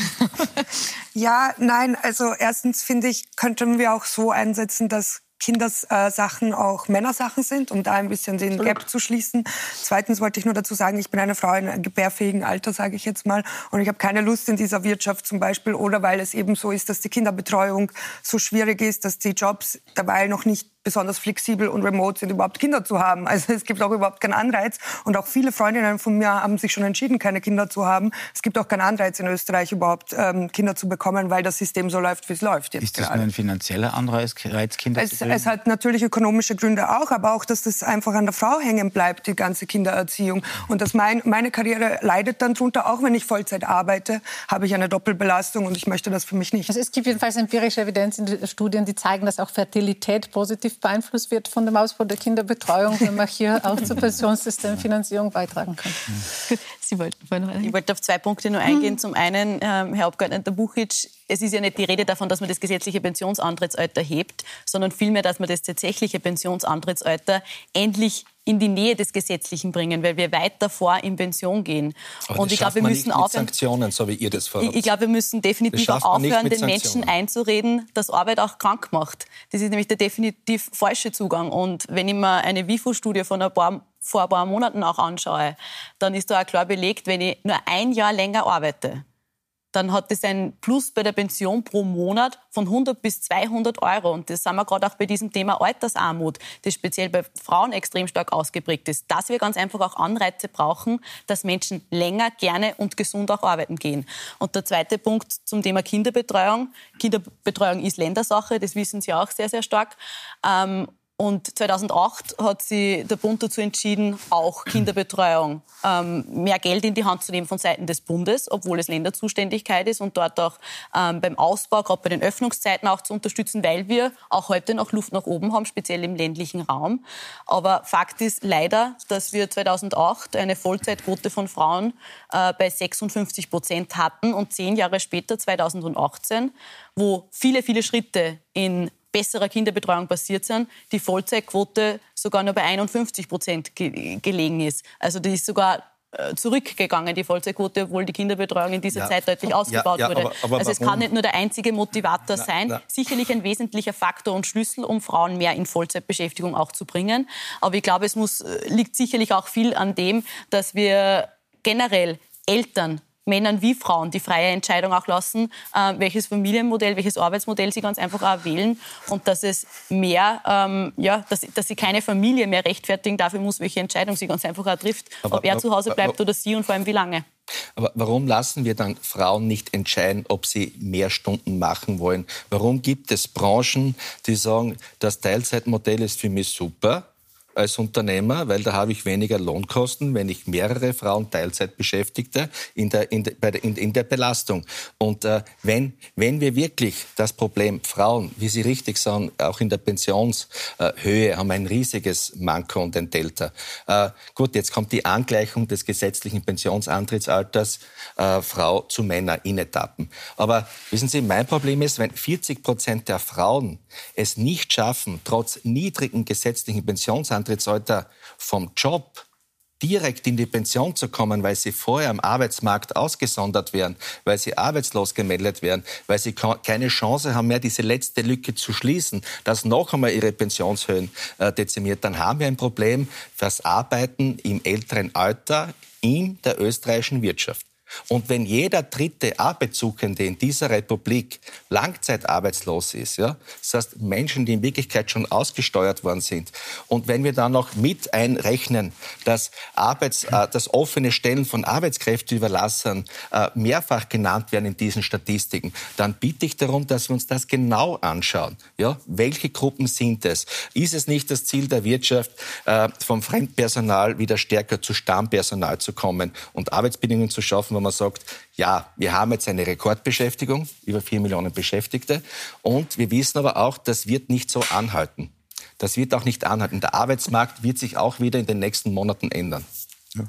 Speaker 10: Ja, nein, also erstens finde ich, könnten wir auch so einsetzen, dass Kindersachen äh, auch Männersachen sind, um da ein bisschen den Gap zu schließen. Zweitens wollte ich nur dazu sagen, ich bin eine Frau in einem gebärfähigen Alter, sage ich jetzt mal, und ich habe keine Lust in dieser Wirtschaft zum Beispiel oder weil es eben so ist, dass die Kinderbetreuung so schwierig ist, dass die Jobs dabei noch nicht besonders flexibel und remote sind, überhaupt Kinder zu haben. Also es gibt auch überhaupt keinen Anreiz. Und auch viele Freundinnen von mir haben sich schon entschieden, keine Kinder zu haben. Es gibt auch keinen Anreiz in Österreich überhaupt ähm, Kinder zu bekommen, weil das System so läuft, wie es läuft.
Speaker 9: Jetzt ist das gerade. nur ein finanzieller Anreiz, Kinder
Speaker 10: es, zu Es hat natürlich ökonomische Gründe auch, aber auch, dass das einfach an der Frau hängen bleibt, die ganze Kindererziehung. Und dass mein, meine Karriere leidet dann drunter, auch wenn ich Vollzeit arbeite, habe ich eine Doppelbelastung und ich möchte das für mich nicht.
Speaker 12: Also es gibt jedenfalls empirische Evidenz in den Studien, die zeigen, dass auch Fertilität positiv positiv beeinflusst wird von dem Ausbau der Kinderbetreuung, wenn man hier auch zur Pensionssystemfinanzierung beitragen kann.
Speaker 11: Sie wollten vorhin Ich wollte auf zwei Punkte nur eingehen. Zum einen, ähm, Herr Abgeordneter Buchitsch, es ist ja nicht die Rede davon, dass man das gesetzliche Pensionsantrittsalter hebt, sondern vielmehr, dass man das tatsächliche Pensionsantrittsalter endlich in die Nähe des Gesetzlichen bringen, weil wir weit davor in Pension gehen.
Speaker 4: Aber und ich glaube, wir müssen aufhören. Sanktionen, so wie ihr das
Speaker 11: Ich, ich glaube, wir müssen definitiv auch aufhören, den Menschen einzureden, dass Arbeit auch krank macht. Das ist nämlich der definitiv falsche Zugang. Und wenn ich mir eine WIFO-Studie von ein paar vor ein paar Monaten auch anschaue, dann ist da auch klar belegt, wenn ich nur ein Jahr länger arbeite, dann hat das ein Plus bei der Pension pro Monat von 100 bis 200 Euro. Und das sind wir gerade auch bei diesem Thema Altersarmut, das speziell bei Frauen extrem stark ausgeprägt ist, dass wir ganz einfach auch Anreize brauchen, dass Menschen länger, gerne und gesund auch arbeiten gehen. Und der zweite Punkt zum Thema Kinderbetreuung. Kinderbetreuung ist Ländersache, das wissen Sie auch sehr, sehr stark. Ähm, Und 2008 hat sich der Bund dazu entschieden, auch Kinderbetreuung ähm, mehr Geld in die Hand zu nehmen von Seiten des Bundes, obwohl es Länderzuständigkeit ist und dort auch ähm, beim Ausbau, gerade bei den Öffnungszeiten auch zu unterstützen, weil wir auch heute noch Luft nach oben haben, speziell im ländlichen Raum. Aber Fakt ist leider, dass wir 2008 eine Vollzeitquote von Frauen äh, bei 56 Prozent hatten und zehn Jahre später, 2018, wo viele, viele Schritte in besserer Kinderbetreuung passiert sind, die Vollzeitquote sogar nur bei 51 Prozent ge gelegen ist. Also die ist sogar äh, zurückgegangen, die Vollzeitquote, obwohl die Kinderbetreuung in dieser ja. Zeit deutlich ausgebaut ja, ja, wurde. Aber, aber also es kann nicht nur der einzige Motivator na, sein, na. sicherlich ein wesentlicher Faktor und Schlüssel, um Frauen mehr in Vollzeitbeschäftigung auch zu bringen. Aber ich glaube, es muss, äh, liegt sicherlich auch viel an dem, dass wir generell Eltern Männern wie Frauen die freie Entscheidung auch lassen, äh, welches Familienmodell, welches Arbeitsmodell sie ganz einfach auch wählen und dass es mehr, ähm, ja, dass, dass sie keine Familie mehr rechtfertigen dafür muss, welche Entscheidung sie ganz einfach auch trifft, aber, ob er zu Hause bleibt aber, oder sie und vor allem wie lange.
Speaker 4: Aber warum lassen wir dann Frauen nicht entscheiden, ob sie mehr Stunden machen wollen? Warum gibt es Branchen, die sagen, das Teilzeitmodell ist für mich super, als Unternehmer, weil da habe ich weniger Lohnkosten, wenn ich mehrere Frauen Teilzeit beschäftigte in der, in der, in, in der Belastung. Und äh, wenn, wenn wir wirklich das Problem Frauen, wie Sie richtig sagen, auch in der Pensionshöhe haben ein riesiges Manko und ein Delta. Äh, gut, jetzt kommt die Angleichung des gesetzlichen Pensionsantrittsalters äh, Frau zu Männer in Etappen. Aber wissen Sie, mein Problem ist, wenn 40 Prozent der Frauen es nicht schaffen, trotz niedrigen gesetzlichen Pensionsantrittsalter vom Job direkt in die Pension zu kommen, weil sie vorher am Arbeitsmarkt ausgesondert werden, weil sie arbeitslos gemeldet werden, weil sie keine Chance haben mehr, diese letzte Lücke zu schließen, dass noch einmal ihre Pensionshöhen äh, dezimiert, dann haben wir ein Problem fürs Arbeiten im älteren Alter in der österreichischen Wirtschaft. Und wenn jeder dritte Arbeitssuchende in dieser Republik langzeitarbeitslos ist, ja, das heißt Menschen, die in Wirklichkeit schon ausgesteuert worden sind, und wenn wir dann noch mit einrechnen, dass, Arbeits, äh, dass offene Stellen von Arbeitskräfteüberlassern äh, mehrfach genannt werden in diesen Statistiken, dann bitte ich darum, dass wir uns das genau anschauen. Ja? Welche Gruppen sind es? Ist es nicht das Ziel der Wirtschaft, äh, vom Fremdpersonal wieder stärker zu Stammpersonal zu kommen und Arbeitsbedingungen zu schaffen, man sagt, ja, wir haben jetzt eine Rekordbeschäftigung, über vier Millionen Beschäftigte. Und wir wissen aber auch, das wird nicht so anhalten. Das wird auch nicht anhalten. Der Arbeitsmarkt wird sich auch wieder in den nächsten Monaten ändern.
Speaker 12: Ja.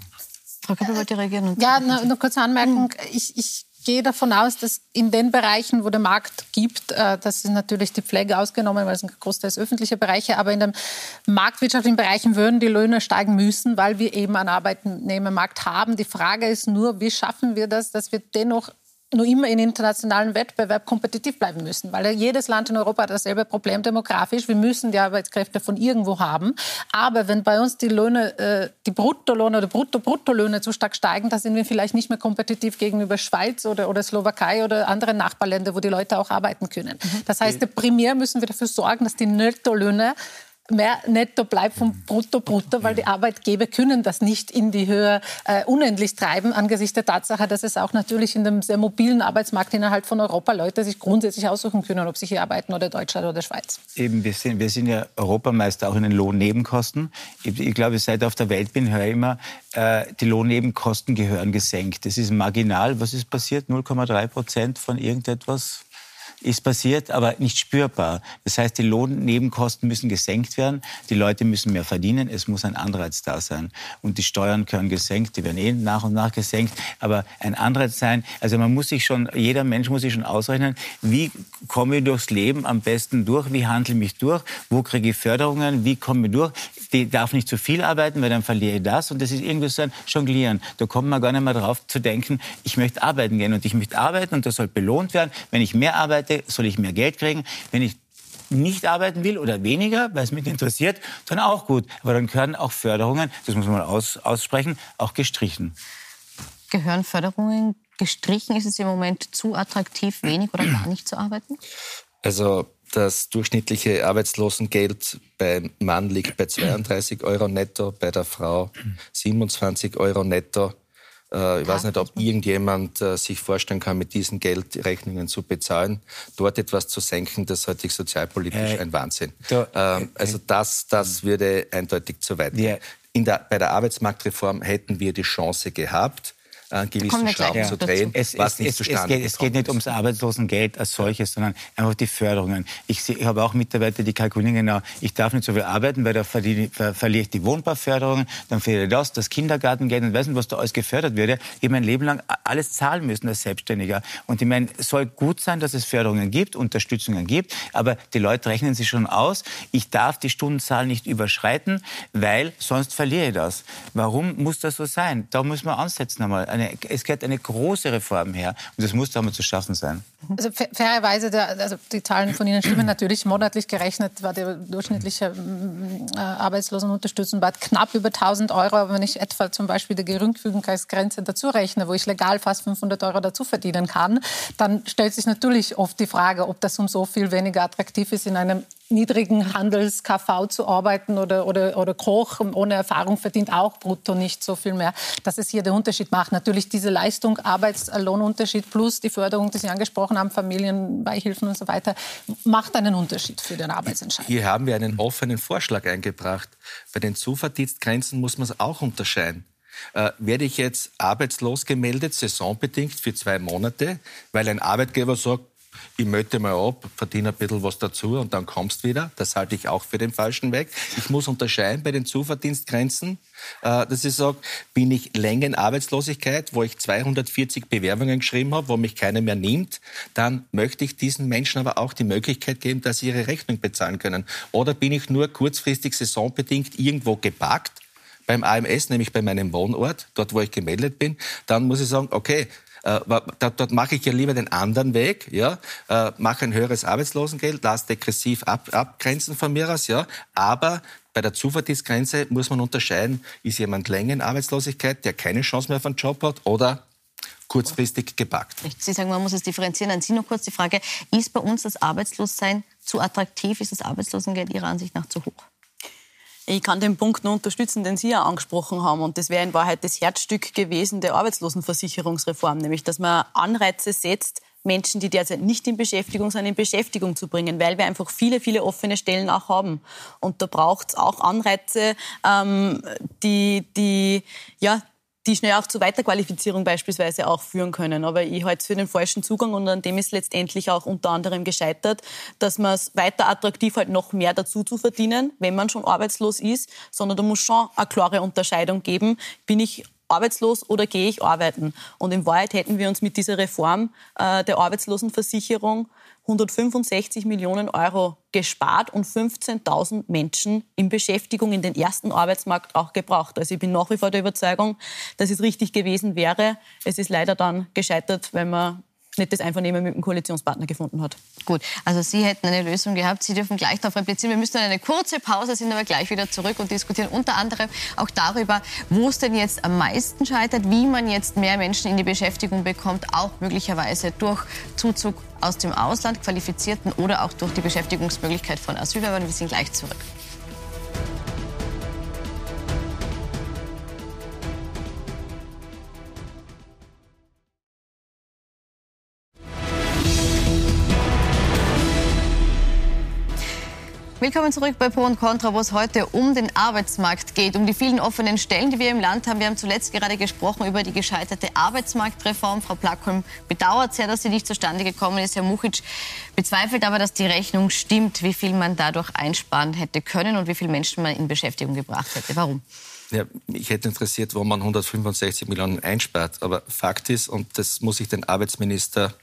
Speaker 12: Frau Köppel wollte reagieren. Ja, eine kurze Anmerkung. Ich, ich gehe davon aus, dass in den Bereichen, wo der Markt gibt, äh, das ist natürlich die Pflege ausgenommen, weil es ein Großteil ist öffentliche Bereiche, aber in den marktwirtschaftlichen Bereichen würden die Löhne steigen müssen, weil wir eben einen Arbeitnehmermarkt haben. Die Frage ist nur, wie schaffen wir das, dass wir dennoch nur immer in internationalen Wettbewerb kompetitiv bleiben müssen, weil jedes Land in Europa hat dasselbe Problem demografisch. Wir müssen die Arbeitskräfte von irgendwo haben. Aber wenn bei uns die Löhne, äh, die Bruttolohne oder Brutto-Bruttolöhne zu stark steigen, dann sind wir vielleicht nicht mehr kompetitiv gegenüber Schweiz oder, oder Slowakei oder anderen Nachbarländern, wo die Leute auch arbeiten können. Mhm. Das heißt, primär müssen wir dafür sorgen, dass die Nettolöhne mehr netto bleibt vom Brutto Brutto, weil die Arbeitgeber können das nicht in die Höhe äh, unendlich treiben, angesichts der Tatsache, dass es auch natürlich in dem sehr mobilen Arbeitsmarkt innerhalb von Europa Leute sich grundsätzlich aussuchen können, ob sie hier arbeiten oder Deutschland oder Schweiz.
Speaker 9: Eben, wir sind, wir sind ja Europameister auch in den Lohnnebenkosten. Ich, ich glaube, seit ich auf der Welt bin, höre ich immer, äh, die Lohnnebenkosten gehören gesenkt. Das ist marginal. Was ist passiert? 0,3 Prozent von irgendetwas? Ist passiert, aber nicht spürbar. Das heißt, die Lohnnebenkosten müssen gesenkt werden, die Leute müssen mehr verdienen, es muss ein Anreiz da sein. Und die Steuern können gesenkt, die werden eh nach und nach gesenkt, aber ein Anreiz sein, also man muss sich schon, jeder Mensch muss sich schon ausrechnen, wie komme ich durchs Leben am besten durch, wie handle ich mich durch, wo kriege ich Förderungen, wie komme ich durch. Die darf nicht zu viel arbeiten, weil dann verliere ich das. Und das ist irgendwie so ein Jonglieren. Da kommt man gar nicht mehr drauf zu denken, ich möchte arbeiten gehen und ich möchte arbeiten und das soll belohnt werden. Wenn ich mehr arbeite, arbeite, soll ich mehr Geld kriegen. Wenn ich nicht arbeiten will oder weniger, weil es mich interessiert, dann auch gut. Aber dann gehören auch Förderungen, das muss man mal aus, aussprechen, auch gestrichen.
Speaker 1: Gehören Förderungen gestrichen? Ist es im Moment zu attraktiv, wenig oder gar nicht zu arbeiten?
Speaker 4: Also das durchschnittliche Arbeitslosengeld beim Mann liegt bei 32 Euro netto, bei der Frau 27 Euro netto. Äh, ich weiß nicht, ob irgendjemand äh, sich vorstellen kann, mit diesem Geld Rechnungen zu bezahlen. Dort etwas zu senken, das halte ich sozialpolitisch äh, ein Wahnsinn. Da, ähm, also das, das würde eindeutig zu weit gehen. Der, bei der Arbeitsmarktreform hätten wir die Chance gehabt, an gewissen Schrauben zu drehen,
Speaker 9: es, was es, nicht es, zustande es geht, es geht nicht ums Arbeitslosengeld als solches, sondern einfach die Förderungen. Ich, ich habe auch Mitarbeiter, die kalkulieren genau, ich darf nicht so viel arbeiten, weil da verliere, ver, verliere ich die Wohnbauförderungen, dann verliere ich das, das Kindergartengeld und weiß nicht, was da alles gefördert würde. Ich mein Leben lang alles zahlen müssen als Selbstständiger. Und ich meine, es soll gut sein, dass es Förderungen gibt, Unterstützungen gibt, aber die Leute rechnen sich schon aus, ich darf die Stundenzahl nicht überschreiten, weil sonst verliere ich das. Warum muss das so sein? Da muss man ansetzen einmal eine, es gehört eine große Reform her und das muss damit zu schaffen sein.
Speaker 12: Also fairerweise, der, also die Zahlen von Ihnen stimmen natürlich. Monatlich gerechnet war der durchschnittliche äh, Arbeitslosenunterstützungsbad knapp über 1000 Euro. Aber wenn ich etwa zum Beispiel die Geringfügigkeitsgrenze dazu rechne, wo ich legal fast 500 Euro dazu verdienen kann, dann stellt sich natürlich oft die Frage, ob das um so viel weniger attraktiv ist, in einem niedrigen Handels-KV zu arbeiten oder, oder, oder Koch ohne Erfahrung verdient auch brutto nicht so viel mehr. Dass es hier der Unterschied macht. Natürlich diese Leistung, Arbeitslohnunterschied plus die Förderung, die Sie angesprochen haben, Familienbeihilfen und so weiter, macht einen Unterschied für den Arbeitsentscheid.
Speaker 4: Hier haben wir einen offenen Vorschlag eingebracht. Bei den Zuverdienstgrenzen muss man es auch unterscheiden. Äh, werde ich jetzt arbeitslos gemeldet, saisonbedingt für zwei Monate, weil ein Arbeitgeber sagt, ich melde mal ab, verdiene ein bisschen was dazu und dann kommst wieder. Das halte ich auch für den falschen Weg. Ich muss unterscheiden bei den Zuverdienstgrenzen, äh, dass ich sage, bin ich Längenarbeitslosigkeit, wo ich 240 Bewerbungen geschrieben habe, wo mich keiner mehr nimmt, dann möchte ich diesen Menschen aber auch die Möglichkeit geben, dass sie ihre Rechnung bezahlen können. Oder bin ich nur kurzfristig saisonbedingt irgendwo gepackt, beim AMS, nämlich bei meinem Wohnort, dort wo ich gemeldet bin, dann muss ich sagen, okay, äh, dort, dort mache ich ja lieber den anderen Weg, ja, äh, mache ein höheres Arbeitslosengeld, lasse degressiv ab, abgrenzen von mir aus, ja, aber bei der Zuverdienstgrenze muss man unterscheiden, ist jemand länger in Arbeitslosigkeit, der keine Chance mehr auf einen Job hat, oder kurzfristig gepackt.
Speaker 1: Sie sagen, man muss es differenzieren. An Sie noch kurz die Frage, ist bei uns das Arbeitslossein zu attraktiv? Ist das Arbeitslosengeld Ihrer Ansicht nach zu hoch?
Speaker 11: Ich kann den Punkt nur unterstützen, den Sie ja angesprochen haben. Und das wäre in Wahrheit das Herzstück gewesen der Arbeitslosenversicherungsreform, nämlich dass man Anreize setzt, Menschen, die derzeit nicht in Beschäftigung sind, in Beschäftigung zu bringen, weil wir einfach viele, viele offene Stellen auch haben. Und da braucht es auch Anreize, ähm, die, die, ja, die schnell auch zur Weiterqualifizierung beispielsweise auch führen können. Aber ich halte es für den falschen Zugang und an dem ist letztendlich auch unter anderem gescheitert, dass man es weiter attraktiv halt noch mehr dazu zu verdienen, wenn man schon arbeitslos ist, sondern da muss schon eine klare Unterscheidung geben. Bin ich arbeitslos oder gehe ich arbeiten? Und in Wahrheit hätten wir uns mit dieser Reform äh, der Arbeitslosenversicherung 165 Millionen Euro gespart und 15.000 Menschen in Beschäftigung in den ersten Arbeitsmarkt auch gebracht. Also ich bin nach wie vor der Überzeugung, dass es richtig gewesen wäre. Es ist leider dann gescheitert, weil man nicht das Einvernehmen mit dem Koalitionspartner gefunden hat.
Speaker 1: Gut, also Sie hätten eine Lösung gehabt. Sie dürfen gleich darauf replizieren. Wir müssen eine kurze Pause, sind aber gleich wieder zurück und diskutieren unter anderem auch darüber, wo es denn jetzt am meisten scheitert, wie man jetzt mehr Menschen in die Beschäftigung bekommt, auch möglicherweise durch Zuzug aus dem Ausland, Qualifizierten oder auch durch die Beschäftigungsmöglichkeit von Asylbewerbern. Wir sind gleich zurück. Willkommen zurück bei Pro und Contra, wo es heute um den Arbeitsmarkt geht, um die vielen offenen Stellen, die wir im Land haben. Wir haben zuletzt gerade gesprochen über die gescheiterte Arbeitsmarktreform. Frau Plackholm bedauert sehr, dass sie nicht zustande gekommen ist. Herr Muchic bezweifelt aber, dass die Rechnung stimmt, wie viel man dadurch einsparen hätte können und wie viele Menschen man in Beschäftigung gebracht hätte. Warum?
Speaker 4: Ja, mich hätte interessiert, wo man 165 Millionen einspart. Aber Fakt ist, und das muss ich den Arbeitsminister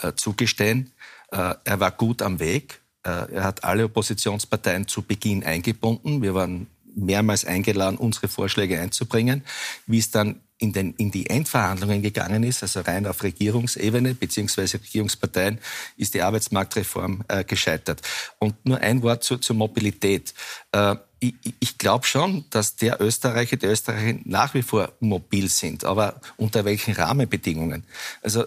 Speaker 4: äh, zugestehen, äh, er war gut am Weg. Äh, er hat alle Oppositionsparteien zu Beginn eingebunden. Wir waren mehrmals eingeladen, unsere Vorschläge einzubringen. Wie es dann in, den, in die Endverhandlungen gegangen ist, also rein auf Regierungsebene beziehungsweise Regierungsparteien, ist die Arbeitsmarktreform äh, gescheitert. Und nur ein Wort zu, zur Mobilität. Äh, ich, ich glaube schon, dass der Österreicher, die Österreicher nach wie vor mobil sind, aber unter welchen Rahmenbedingungen? Also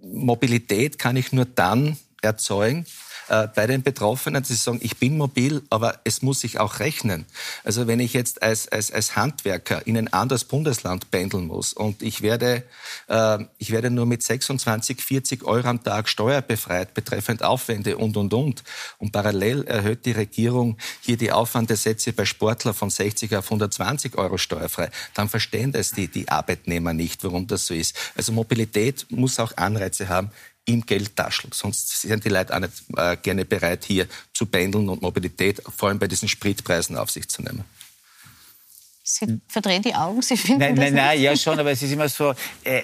Speaker 4: Mobilität kann ich nur dann erzeugen, äh, bei den Betroffenen, dass sie sagen, ich bin mobil, aber es muss sich auch rechnen. Also wenn ich jetzt als, als, als Handwerker in ein anderes Bundesland pendeln muss und ich werde, äh, ich werde nur mit 26, 40 Euro am Tag steuerbefreit betreffend Aufwände und, und, und. Und parallel erhöht die Regierung hier die Aufwandsätze bei Sportler von 60 auf 120 Euro steuerfrei. Dann verstehen das die, die Arbeitnehmer nicht, warum das so ist. Also Mobilität muss auch Anreize haben, im Geldtaschel. Sonst sind die Leute auch nicht äh, gerne bereit, hier zu pendeln und Mobilität, vor allem bei diesen Spritpreisen, auf sich zu nehmen.
Speaker 1: Sie verdrehen die Augen, Sie finden
Speaker 9: nein,
Speaker 1: das
Speaker 9: nein, nein, ja schon, aber es ist immer so, äh,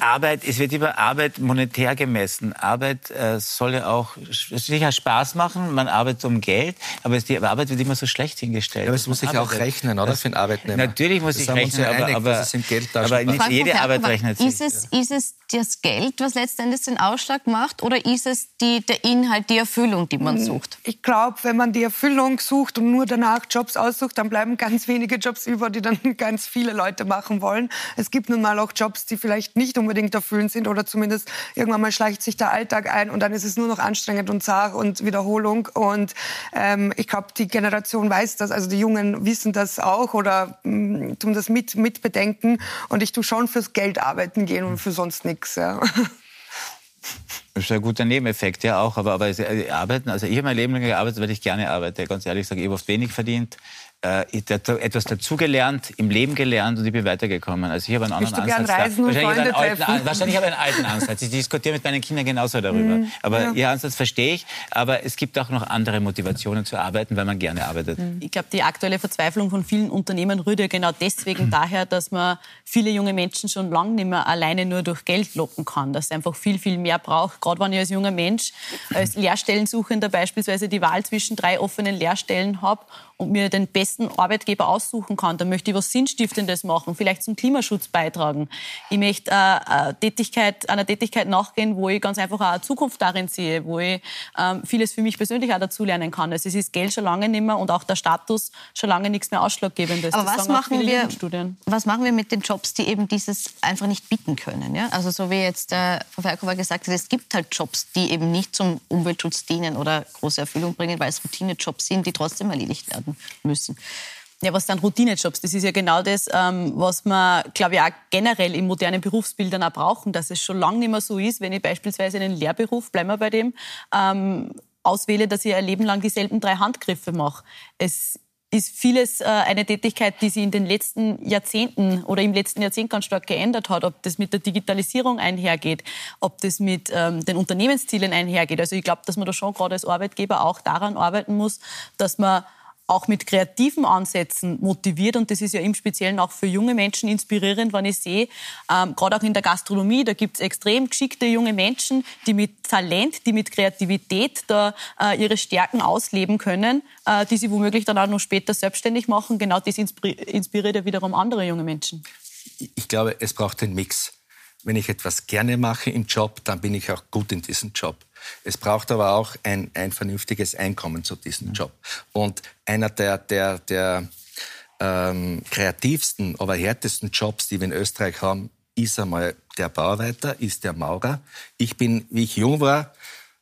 Speaker 9: Arbeit, es wird immer Arbeit monetär gemessen. Arbeit äh, soll ja auch sicher Spaß machen, man arbeitet um Geld, aber es, die Arbeit wird immer so schlecht hingestellt.
Speaker 4: Ja, aber es muss sich auch rechnen, oder, für einen Arbeitnehmer?
Speaker 9: Natürlich muss
Speaker 4: Das
Speaker 9: ich rechnen,
Speaker 4: ja einig,
Speaker 9: aber, aber nicht jede Arbeit rechnet sich.
Speaker 1: Ist es, ist es das Geld, was letztendlich den Ausschlag macht, oder ist es die, der Inhalt, die Erfüllung, die man sucht?
Speaker 10: Ich glaube, wenn man die Erfüllung sucht und nur danach Jobs aussucht, dann bleiben ganz wenige Jobs über, die dann ganz viele Leute machen wollen. Es gibt nun mal auch Jobs, die vielleicht nicht unbedingt erfüllend sind oder zumindest irgendwann mal schleicht sich der Alltag ein und dann ist es nur noch anstrengend und zart und Wiederholung. Und ähm, ich glaube, die Generation weiß das, also die Jungen wissen das auch oder mh, tun das mit, mit bedenken. Und ich tue schon fürs Geld arbeiten gehen und für sonst nichts. Ja.
Speaker 9: Das ist ein guter Nebeneffekt, ja auch. Aber, aber äh, arbeiten, also ich habe mein Leben lang gearbeitet, weil ich gerne arbeite. Ganz ehrlich sage, ich habe oft wenig verdient. Äh, ich habe etwas dazugelernt, im Leben gelernt und ich bin weitergekommen. Also ich habe einen anderen Ansatz. wahrscheinlich, habe ich
Speaker 10: Freunde
Speaker 9: einen alten, wahrscheinlich habe ich einen alten Ansatz. Ich diskutiere mit meinen Kindern genauso darüber.
Speaker 10: Mhm,
Speaker 9: aber
Speaker 10: ja.
Speaker 9: Ihr Ansatz verstehe ich. Aber es gibt auch noch andere Motivationen zu arbeiten, weil man gerne arbeitet.
Speaker 11: Ich glaube, die aktuelle Verzweiflung von vielen Unternehmen rührt ja genau deswegen daher, dass man viele junge Menschen schon lange nicht mehr alleine nur durch Geld locken kann. Dass es einfach viel, viel mehr braucht. Gerade wenn ich als junger Mensch, als Lehrstellensuchender beispielsweise die Wahl zwischen drei offenen Lehrstellen habe und mir den besten Arbeitgeber aussuchen kann, dann möchte ich was Sinnstiftendes machen, vielleicht zum Klimaschutz beitragen. Ich möchte äh, eine Tätigkeit, einer Tätigkeit nachgehen, wo ich ganz einfach auch eine Zukunft darin sehe, wo ich ähm, vieles für mich persönlich auch dazulernen kann. Also es ist Geld schon lange nicht mehr und auch der Status schon lange nichts mehr ausschlaggebendes.
Speaker 1: Aber
Speaker 11: Das
Speaker 1: was machen, wir, was machen wir mit den Jobs, die eben dieses einfach nicht bieten können? Ja? Also so wie jetzt äh, Frau Ferkower gesagt hat, es gibt halt Jobs, die eben nicht zum Umweltschutz dienen oder große Erfüllung bringen, weil es Routinejobs sind, die trotzdem erledigt werden müssen.
Speaker 11: Ja, was dann Routinejobs? Das ist ja genau das, ähm, was wir, glaube ich, auch generell in modernen Berufsbildern auch brauchen, dass es schon lange nicht mehr so ist, wenn ich beispielsweise einen Lehrberuf, bleiben wir bei dem, ähm, auswähle, dass ich ein Leben lang dieselben drei Handgriffe mache. Es ist vieles äh, eine Tätigkeit, die sich in den letzten Jahrzehnten oder im letzten Jahrzehnt ganz stark geändert hat. Ob das mit der Digitalisierung einhergeht, ob das mit ähm, den Unternehmenszielen einhergeht. Also ich glaube, dass man da schon gerade als Arbeitgeber auch daran arbeiten muss, dass man auch mit kreativen Ansätzen motiviert und das ist ja im Speziellen auch für junge Menschen inspirierend, wenn ich sehe, ähm, gerade auch in der Gastronomie, da gibt es extrem geschickte junge Menschen, die mit Talent, die mit Kreativität da äh, ihre Stärken ausleben können, äh, die sie womöglich dann auch noch später selbstständig machen. Genau das inspiri inspiriert ja wiederum andere junge Menschen.
Speaker 4: Ich glaube, es braucht den Mix. Wenn ich etwas gerne mache im Job, dann bin ich auch gut in diesem Job. Es braucht aber auch ein, ein vernünftiges Einkommen zu diesem Job. Und einer der, der, der ähm, kreativsten, aber härtesten Jobs, die wir in Österreich haben, ist einmal der Bauarbeiter, ist der Maurer. Ich bin, wie ich jung war,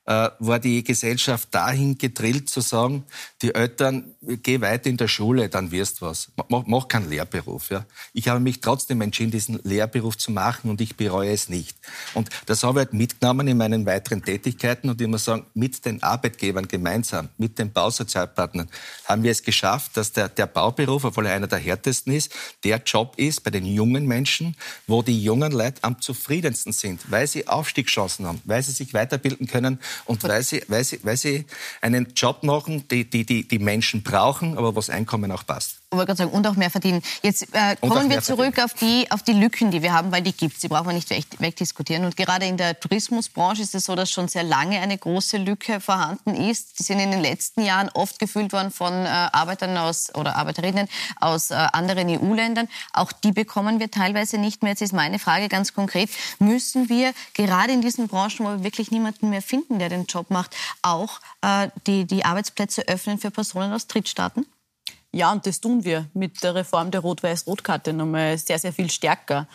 Speaker 4: äh, war die Gesellschaft dahin gedrillt zu sagen, die Eltern, geh weiter in der Schule, dann wirst was. Mach, mach keinen Lehrberuf. Ja. Ich habe mich trotzdem entschieden, diesen Lehrberuf zu machen und ich bereue es nicht. Und das habe ich halt mitgenommen in meinen weiteren Tätigkeiten und ich muss sagen, mit den Arbeitgebern gemeinsam, mit den Bausozialpartnern, haben wir es geschafft, dass der, der Bauberuf, obwohl er einer der härtesten ist, der Job ist bei den jungen Menschen, wo die jungen Leute am zufriedensten sind, weil sie Aufstiegschancen haben, weil sie sich weiterbilden können und weil sie, weil sie, weil sie einen Job machen, die, die, die, die Menschen brauchen, aber was Einkommen auch passt.
Speaker 1: Wollte gerade sagen, und auch mehr verdienen. Jetzt äh, kommen wir zurück auf die, auf die Lücken, die wir haben, weil die gibt es. Die brauchen wir nicht weg, wegdiskutieren. Und gerade in der Tourismusbranche ist es so, dass schon sehr lange eine große Lücke vorhanden ist. Die sind in den letzten Jahren oft gefüllt worden von äh, Arbeitern aus, oder Arbeiterinnen aus äh, anderen EU-Ländern. Auch die bekommen wir teilweise nicht mehr. Jetzt ist meine Frage ganz konkret. Müssen wir gerade in diesen Branchen, wo wir wirklich niemanden mehr finden, der den Job macht, auch äh, die, die Arbeitsplätze öffnen für Personen aus Drittstaaten?
Speaker 11: Ja, und das tun wir mit der Reform der Rot-Weiß-Rot-Karte nochmal sehr, sehr viel stärker.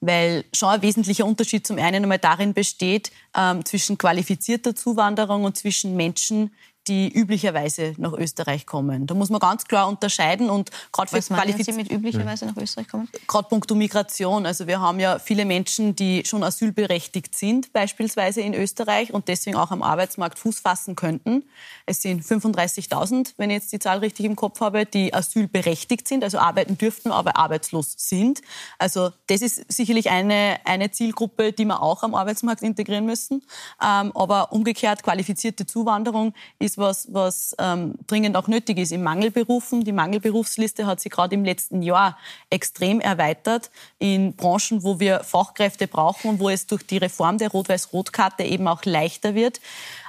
Speaker 11: weil schon ein wesentlicher Unterschied zum einen einmal darin besteht, ähm, zwischen qualifizierter Zuwanderung und zwischen Menschen, die üblicherweise nach Österreich kommen. Da muss man ganz klar unterscheiden und gerade für
Speaker 1: Was meinen Sie mit üblicherweise nach Österreich kommen?
Speaker 11: Gerade punkto Migration. Also wir haben ja viele Menschen, die schon asylberechtigt sind, beispielsweise in Österreich und deswegen auch am Arbeitsmarkt Fuß fassen könnten. Es sind 35.000, wenn ich jetzt die Zahl richtig im Kopf habe, die asylberechtigt sind, also arbeiten dürften, aber arbeitslos sind. Also das ist sicherlich eine, eine Zielgruppe, die wir auch am Arbeitsmarkt integrieren müssen. Ähm, aber umgekehrt qualifizierte Zuwanderung ist ist was, was ähm, dringend auch nötig ist in Mangelberufen. Die Mangelberufsliste hat sich gerade im letzten Jahr extrem erweitert in Branchen, wo wir Fachkräfte brauchen und wo es durch die Reform der Rot-Weiß-Rot-Karte eben auch leichter wird.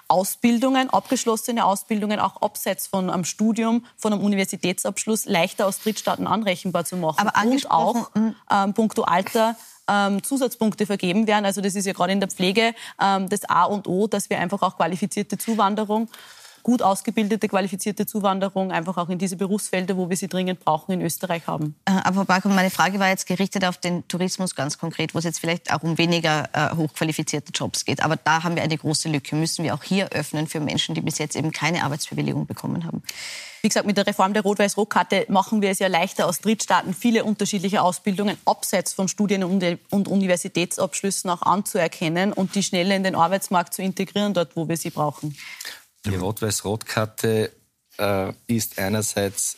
Speaker 11: Ausbildungen, abgeschlossene Ausbildungen auch abseits von einem Studium, von einem Universitätsabschluss leichter aus Drittstaaten anrechenbar zu machen.
Speaker 1: Aber
Speaker 11: und auch ähm, puncto Alter ähm, Zusatzpunkte vergeben werden. Also das ist ja gerade in der Pflege ähm, das A und O, dass wir einfach auch qualifizierte Zuwanderung gut ausgebildete, qualifizierte Zuwanderung einfach auch in diese Berufsfelder, wo wir sie dringend brauchen, in Österreich haben.
Speaker 1: Äh, aber Barco, meine Frage war jetzt gerichtet auf den Tourismus ganz konkret, wo es jetzt vielleicht auch um weniger äh, hochqualifizierte Jobs geht. Aber da haben wir eine große Lücke. Müssen wir auch hier öffnen für Menschen, die bis jetzt eben keine Arbeitsbewilligung bekommen haben?
Speaker 11: Wie gesagt, mit der Reform der Rot-Weiß-Rot-Karte machen wir es ja leichter, aus Drittstaaten viele unterschiedliche Ausbildungen abseits von Studien- und Universitätsabschlüssen auch anzuerkennen und die schnell in den Arbeitsmarkt zu integrieren, dort, wo wir sie brauchen.
Speaker 4: Die Rot-Weiß-Rot-Karte äh, ist einerseits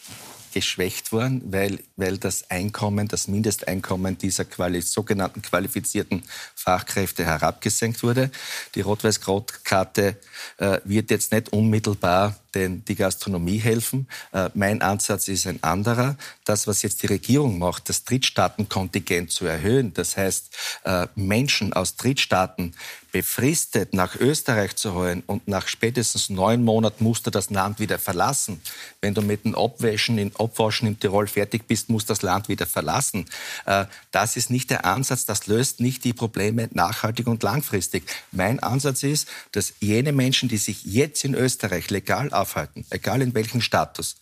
Speaker 4: geschwächt worden, weil, weil das Einkommen, das Mindesteinkommen dieser quali sogenannten qualifizierten Fachkräfte herabgesenkt wurde. Die Rot-Weiß-Rot-Karte äh, wird jetzt nicht unmittelbar den, die Gastronomie helfen. Äh, mein Ansatz ist ein anderer. Das, was jetzt die Regierung macht, das Drittstaatenkontingent zu erhöhen, das heißt, äh, Menschen aus Drittstaaten befristet nach Österreich zu holen und nach spätestens neun Monaten musst du das Land wieder verlassen. Wenn du mit dem Abwaschen in, Abwaschen in Tirol fertig bist, musst du das Land wieder verlassen. Äh, das ist nicht der Ansatz, das löst nicht die Probleme nachhaltig und langfristig. Mein Ansatz ist, dass jene Menschen, die sich jetzt in Österreich legal aufhalten, egal in welchem Status,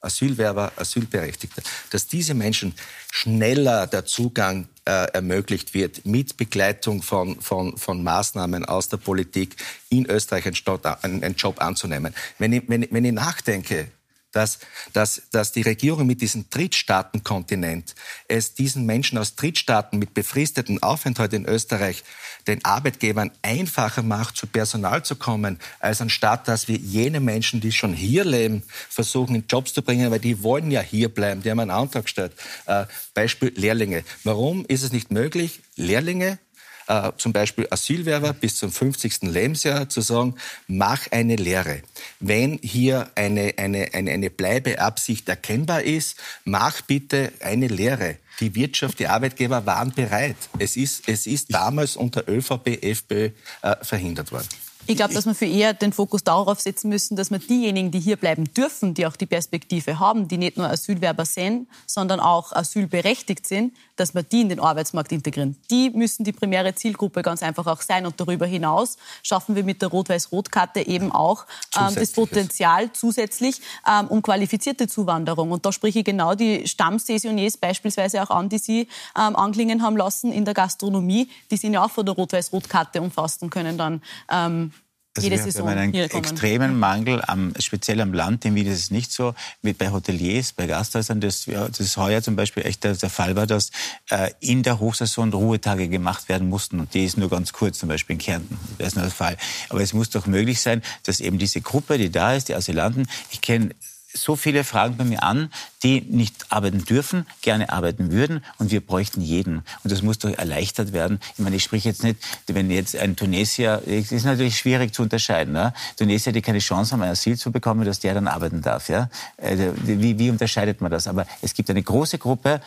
Speaker 4: Asylwerber, Asylberechtigte, dass diese Menschen schneller der Zugang äh, ermöglicht wird mit Begleitung von, von, von Maßnahmen aus der Politik in Österreich einen, einen Job anzunehmen. Wenn ich, wenn, wenn ich nachdenke, dass, dass, dass die Regierung mit diesem Drittstaatenkontinent es diesen Menschen aus Drittstaaten mit befristeten Aufenthalt in Österreich den Arbeitgebern einfacher macht, zu Personal zu kommen, als anstatt, dass wir jene Menschen, die schon hier leben, versuchen, in Jobs zu bringen, weil die wollen ja hier bleiben, die haben einen Antrag gestellt. Äh, Beispiel Lehrlinge. Warum ist es nicht möglich, Lehrlinge äh, zum Beispiel Asylwerber bis zum 50. Lebensjahr zu sagen, mach eine Lehre. Wenn hier eine, eine, eine, eine Bleibeabsicht erkennbar ist, mach bitte eine Lehre. Die Wirtschaft, die Arbeitgeber waren bereit. Es ist, es ist damals unter ÖVP, FPÖ äh, verhindert worden.
Speaker 11: Ich glaube, dass wir für eher den Fokus darauf setzen müssen, dass wir diejenigen, die hier bleiben dürfen, die auch die Perspektive haben, die nicht nur Asylwerber sind, sondern auch asylberechtigt sind, dass wir die in den Arbeitsmarkt integrieren. Die müssen die primäre Zielgruppe ganz einfach auch sein. Und darüber hinaus schaffen wir mit der Rot-Weiß-Rot-Karte eben auch ähm, das Potenzial zusätzlich ähm, um qualifizierte Zuwanderung. Und da spreche ich genau die Stammsaisoniers beispielsweise auch an, die Sie ähm, anklingen haben lassen in der Gastronomie. Die sind ja auch von der Rot-Weiß-Rot-Karte umfasst und können dann ähm,
Speaker 9: also
Speaker 11: jede
Speaker 9: wir,
Speaker 11: Saison
Speaker 9: haben einen extremen Mangel, am, speziell am Land. In Wien ist es nicht so. Wie bei Hoteliers, bei Gasthäusern, das, ja, das heuer zum Beispiel echt der, der Fall war, dass äh, in der Hochsaison Ruhetage gemacht werden mussten. Und die ist nur ganz kurz, zum Beispiel in Kärnten. Das ist nur der Fall. Aber es muss doch möglich sein, dass eben diese Gruppe, die da ist, die Asylanten, ich kenne so viele Fragen bei mir an, die nicht arbeiten dürfen, gerne arbeiten würden und wir bräuchten jeden. Und das muss doch erleichtert werden. Ich meine, ich spreche jetzt nicht, wenn jetzt ein Tunesier, es ist natürlich schwierig zu unterscheiden, ne? Tunesier, die keine Chance haben, ein Asyl zu bekommen, dass der dann arbeiten darf. Ja? Äh, wie, wie unterscheidet man das? Aber es gibt eine große Gruppe,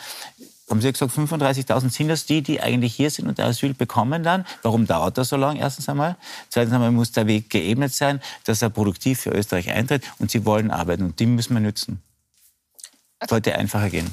Speaker 9: haben Sie gesagt, 35.000 sind das die, die eigentlich hier sind und Asyl bekommen dann? Warum dauert das so lange? Erstens einmal. Zweitens einmal muss der Weg geebnet sein, dass er produktiv für Österreich eintritt und sie wollen arbeiten und die müssen wir nützen. Sollte einfacher gehen.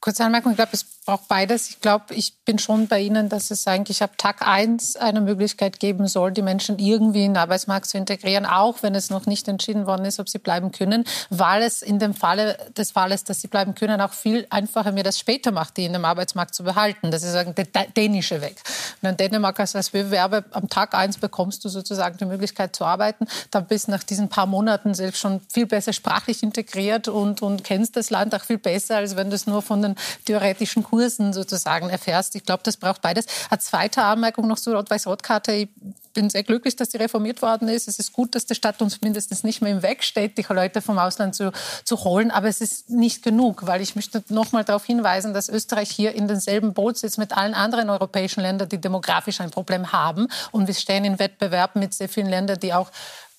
Speaker 12: Kurze Anmerkung, ich glaube, es brauche beides. Ich glaube, ich bin schon bei Ihnen, dass es eigentlich ab Tag eins eine Möglichkeit geben soll, die Menschen irgendwie in den Arbeitsmarkt zu integrieren, auch wenn es noch nicht entschieden worden ist, ob sie bleiben können, weil es in dem Falle des Falles, dass sie bleiben können, auch viel einfacher mir das später macht, die in dem Arbeitsmarkt zu behalten. Das ist der dänische Weg. Und in Dänemark als Bewerber am Tag eins bekommst du sozusagen die Möglichkeit zu arbeiten. Dann bist nach diesen paar Monaten selbst schon viel besser sprachlich integriert und, und kennst das Land auch viel besser, als wenn du es nur von den theoretischen Kursen Kursen sozusagen erfährst. Ich glaube, das braucht beides. Eine zweite Anmerkung noch zur Rot-Weiß-Rot-Karte. Ich bin sehr glücklich, dass die reformiert worden ist. Es ist gut, dass die Stadt uns mindestens nicht mehr im Weg steht, die Leute vom Ausland zu, zu holen. Aber es ist nicht genug, weil ich möchte noch mal darauf hinweisen, dass Österreich hier in denselben Boot sitzt mit allen anderen europäischen Ländern, die demografisch ein Problem haben. Und wir stehen in Wettbewerb mit sehr vielen Ländern, die auch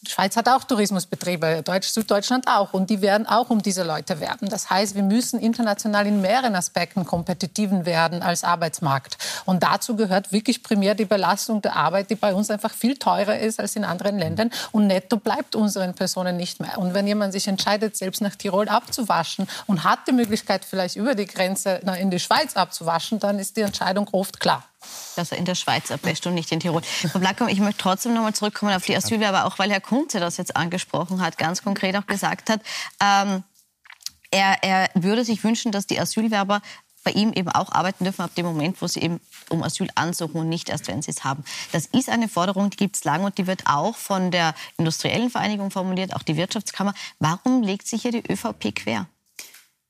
Speaker 12: die Schweiz hat auch Tourismusbetriebe, Deutsch, Süddeutschland auch. Und die werden auch um diese Leute werben. Das heißt, wir müssen international in mehreren Aspekten kompetitiver werden als Arbeitsmarkt. Und dazu gehört wirklich primär die Belastung der Arbeit, die bei uns einfach viel teurer ist als in anderen Ländern. Und netto bleibt unseren Personen nicht mehr. Und wenn jemand sich entscheidet, selbst nach Tirol abzuwaschen und hat die Möglichkeit, vielleicht über die Grenze in die Schweiz abzuwaschen, dann ist die Entscheidung oft klar
Speaker 1: dass er in der Schweiz abwäscht und nicht in Tirol. Frau Blackum, ich möchte trotzdem noch mal zurückkommen auf die Asylwerber, auch weil Herr Kunze das jetzt angesprochen hat, ganz konkret auch gesagt hat, ähm, er, er würde sich wünschen, dass die Asylwerber bei ihm eben auch arbeiten dürfen ab dem Moment, wo sie eben um Asyl ansuchen und nicht erst, wenn sie es haben. Das ist eine Forderung, die gibt es lange und die wird auch von der Industriellen Vereinigung formuliert, auch die Wirtschaftskammer. Warum legt sich hier die ÖVP quer?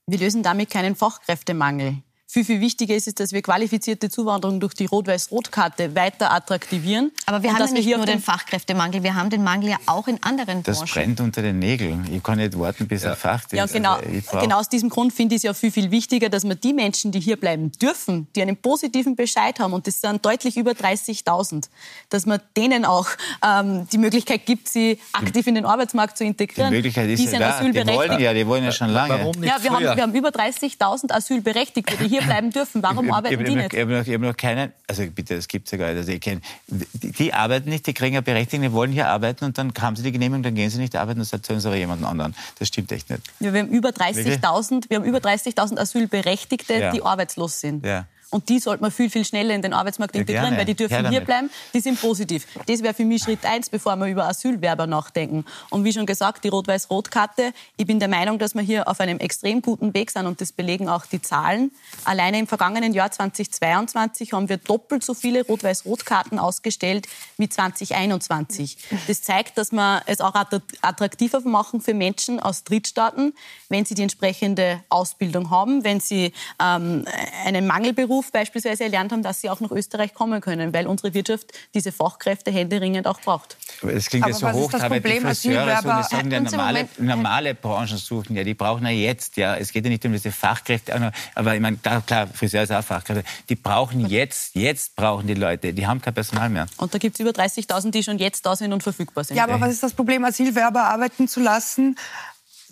Speaker 11: Wir lösen damit keinen Fachkräftemangel. Viel, viel wichtiger ist es, dass wir qualifizierte Zuwanderung durch die Rot-Weiß-Rot-Karte weiter attraktivieren.
Speaker 1: Aber wir haben ja nicht nur den Fachkräftemangel, wir haben den Mangel ja auch in anderen
Speaker 9: das
Speaker 1: Branchen.
Speaker 9: Das brennt unter den Nägeln. Ich kann nicht warten, bis ja. er Fach ist.
Speaker 11: Ja, genau, also genau aus diesem Grund finde ich es ja viel, viel wichtiger, dass man die Menschen, die hier bleiben dürfen, die einen positiven Bescheid haben, und das sind deutlich über 30.000, dass man denen auch ähm, die Möglichkeit gibt, sie aktiv in den Arbeitsmarkt zu integrieren.
Speaker 9: Die Möglichkeit ist die ja da. Die wollen ja, die wollen ja schon lange.
Speaker 11: Warum nicht ja, wir, haben, wir haben über 30.000 Asylberechtigte, die hier hier bleiben dürfen. Warum ich, arbeiten ich, die nicht?
Speaker 9: Ich habe noch, hab noch keinen, also bitte, das gibt es ja gar nicht. Also ich kenn, die, die, arbeiten nicht, die kriegen ja Berechtigte, die wollen hier arbeiten und dann haben sie die Genehmigung, dann gehen sie nicht arbeiten und sagen sie aber jemanden anderen. Das stimmt echt nicht.
Speaker 11: Ja, wir haben über 30.000 30 Asylberechtigte, ja. die arbeitslos sind. Ja. Und die sollte man viel, viel schneller in den Arbeitsmarkt ja, integrieren, gerne. weil die dürfen hier bleiben, die sind positiv. Das wäre für mich Schritt eins, bevor wir über Asylwerber nachdenken. Und wie schon gesagt, die Rot-Weiß-Rot-Karte, ich bin der Meinung, dass wir hier auf einem extrem guten Weg sind und das belegen auch die Zahlen. Alleine im vergangenen Jahr 2022 haben wir doppelt so viele Rot-Weiß-Rot-Karten ausgestellt wie 2021. Das zeigt, dass wir es auch attraktiver machen für Menschen aus Drittstaaten, wenn sie die entsprechende Ausbildung haben, wenn sie ähm, einen Mangelberuf Beruf beispielsweise erlernt haben, dass sie auch nach Österreich kommen können, weil unsere Wirtschaft diese Fachkräfte händeringend auch braucht.
Speaker 9: Aber es klingt ja so hoch, aber die Friseure so, die sagen ja normale, normale Branchen suchen, ja, die brauchen ja jetzt, ja, es geht ja nicht um diese Fachkräfte, aber ich meine, klar, Friseur ist auch Fachkräfte, die brauchen jetzt, jetzt brauchen die Leute, die haben kein Personal mehr.
Speaker 11: Und da gibt es über 30.000, die schon jetzt da sind und verfügbar sind.
Speaker 10: Ja, aber was ist das Problem, Asylwerber arbeiten zu lassen?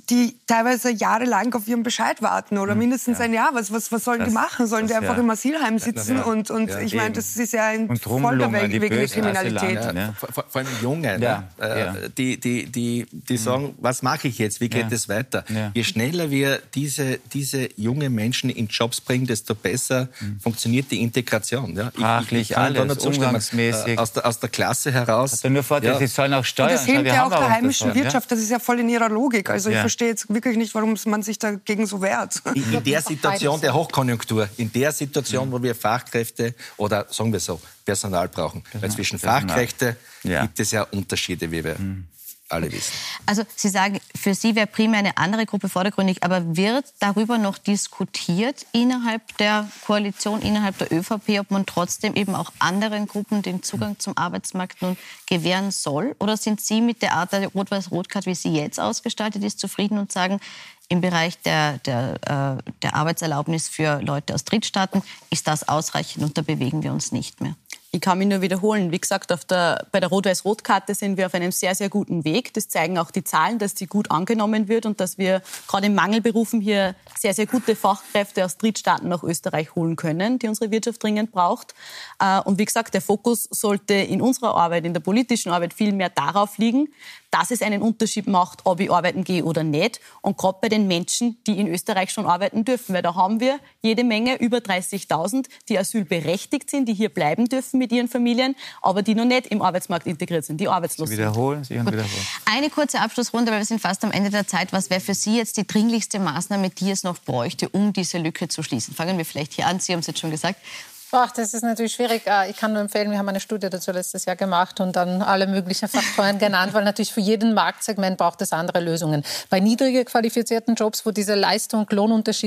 Speaker 10: Die teilweise jahrelang auf ihren Bescheid warten oder hm, mindestens ja. ein Jahr. Was, was, was sollen das, die machen? Sollen die einfach ja. im Asylheim sitzen? Ja. Und, und ich meine, das ist ja ein voller Weg wegen der Kriminalität.
Speaker 4: Vor, vor, allem Junge, ne? äh, die, die, die, die hm. sagen, was mache ich jetzt? Wie geht es weiter? Je schneller wir diese, diese jungen Menschen in Jobs bringen, desto besser mhm. funktioniert die Integration. Ja?
Speaker 9: Sprachlich, ich, ich alles, umgangsmäßig.
Speaker 4: Äh, aus, der, aus der Klasse heraus.
Speaker 9: Also nur vor, ja. sie sollen auch steuern. Und
Speaker 10: das hilft ja auch der heimischen Wirtschaft. Das ist ja voll in ihrer Logik. Also ich verstehe jetzt wirklich nicht, warum man sich dagegen so wehrt.
Speaker 4: In, in der Situation der Hochkonjunktur, in der Situation, wo wir Fachkräfte oder sagen wir so, Personal brauchen. Weil zwischen Fachkräfte ja. gibt es ja Unterschiede, wie wir mhm alle wissen.
Speaker 1: Also Sie sagen, für Sie wäre primär eine andere Gruppe vordergründig, aber wird darüber noch diskutiert innerhalb der Koalition, innerhalb der ÖVP, ob man trotzdem eben auch anderen Gruppen den Zugang zum Arbeitsmarkt nun gewähren soll? Oder sind Sie mit der Art der Rot-Weiß-Rot-Card, wie sie jetzt ausgestaltet ist, zufrieden und sagen, im Bereich der, der, äh, der Arbeitserlaubnis für Leute aus Drittstaaten ist das ausreichend und da bewegen wir uns nicht mehr?
Speaker 11: Ich kann mich nur wiederholen. Wie gesagt, der, bei der Rot-Weiß-Rot-Karte sind wir auf einem sehr, sehr guten Weg. Das zeigen auch die Zahlen, dass die gut angenommen wird und dass wir gerade in Mangelberufen hier sehr, sehr gute Fachkräfte aus Drittstaaten nach Österreich holen können, die unsere Wirtschaft dringend braucht. Äh, und wie gesagt, der Fokus sollte in unserer Arbeit, in der politischen Arbeit viel mehr darauf liegen, dass es einen Unterschied macht, ob ich arbeiten gehe oder nicht. Und gerade bei den Menschen, die in Österreich schon arbeiten dürfen. Weil da haben wir jede Menge, über 30.000, die asylberechtigt sind, die hier bleiben dürfen mit ihren Familien, aber die noch nicht im Arbeitsmarkt integriert sind, die arbeitslos
Speaker 9: Sie wiederholen, Sie
Speaker 11: sind.
Speaker 9: wiederholen.
Speaker 1: Eine kurze Abschlussrunde, weil wir sind fast am Ende der Zeit. Was wäre für Sie jetzt die dringlichste Maßnahme, die es noch bräuchte, um diese Lücke zu schließen? Fangen wir vielleicht hier an. Sie haben es jetzt schon gesagt.
Speaker 12: Ach, das ist natürlich schwierig. Äh, ich kann nur empfehlen, wir haben eine Studie dazu letztes Jahr gemacht und dann alle möglichen Faktoren genannt, weil natürlich für jeden Marktsegment braucht es andere Lösungen. Bei niedriger qualifizierten Jobs, wo diese Leistung, Lohnunterschied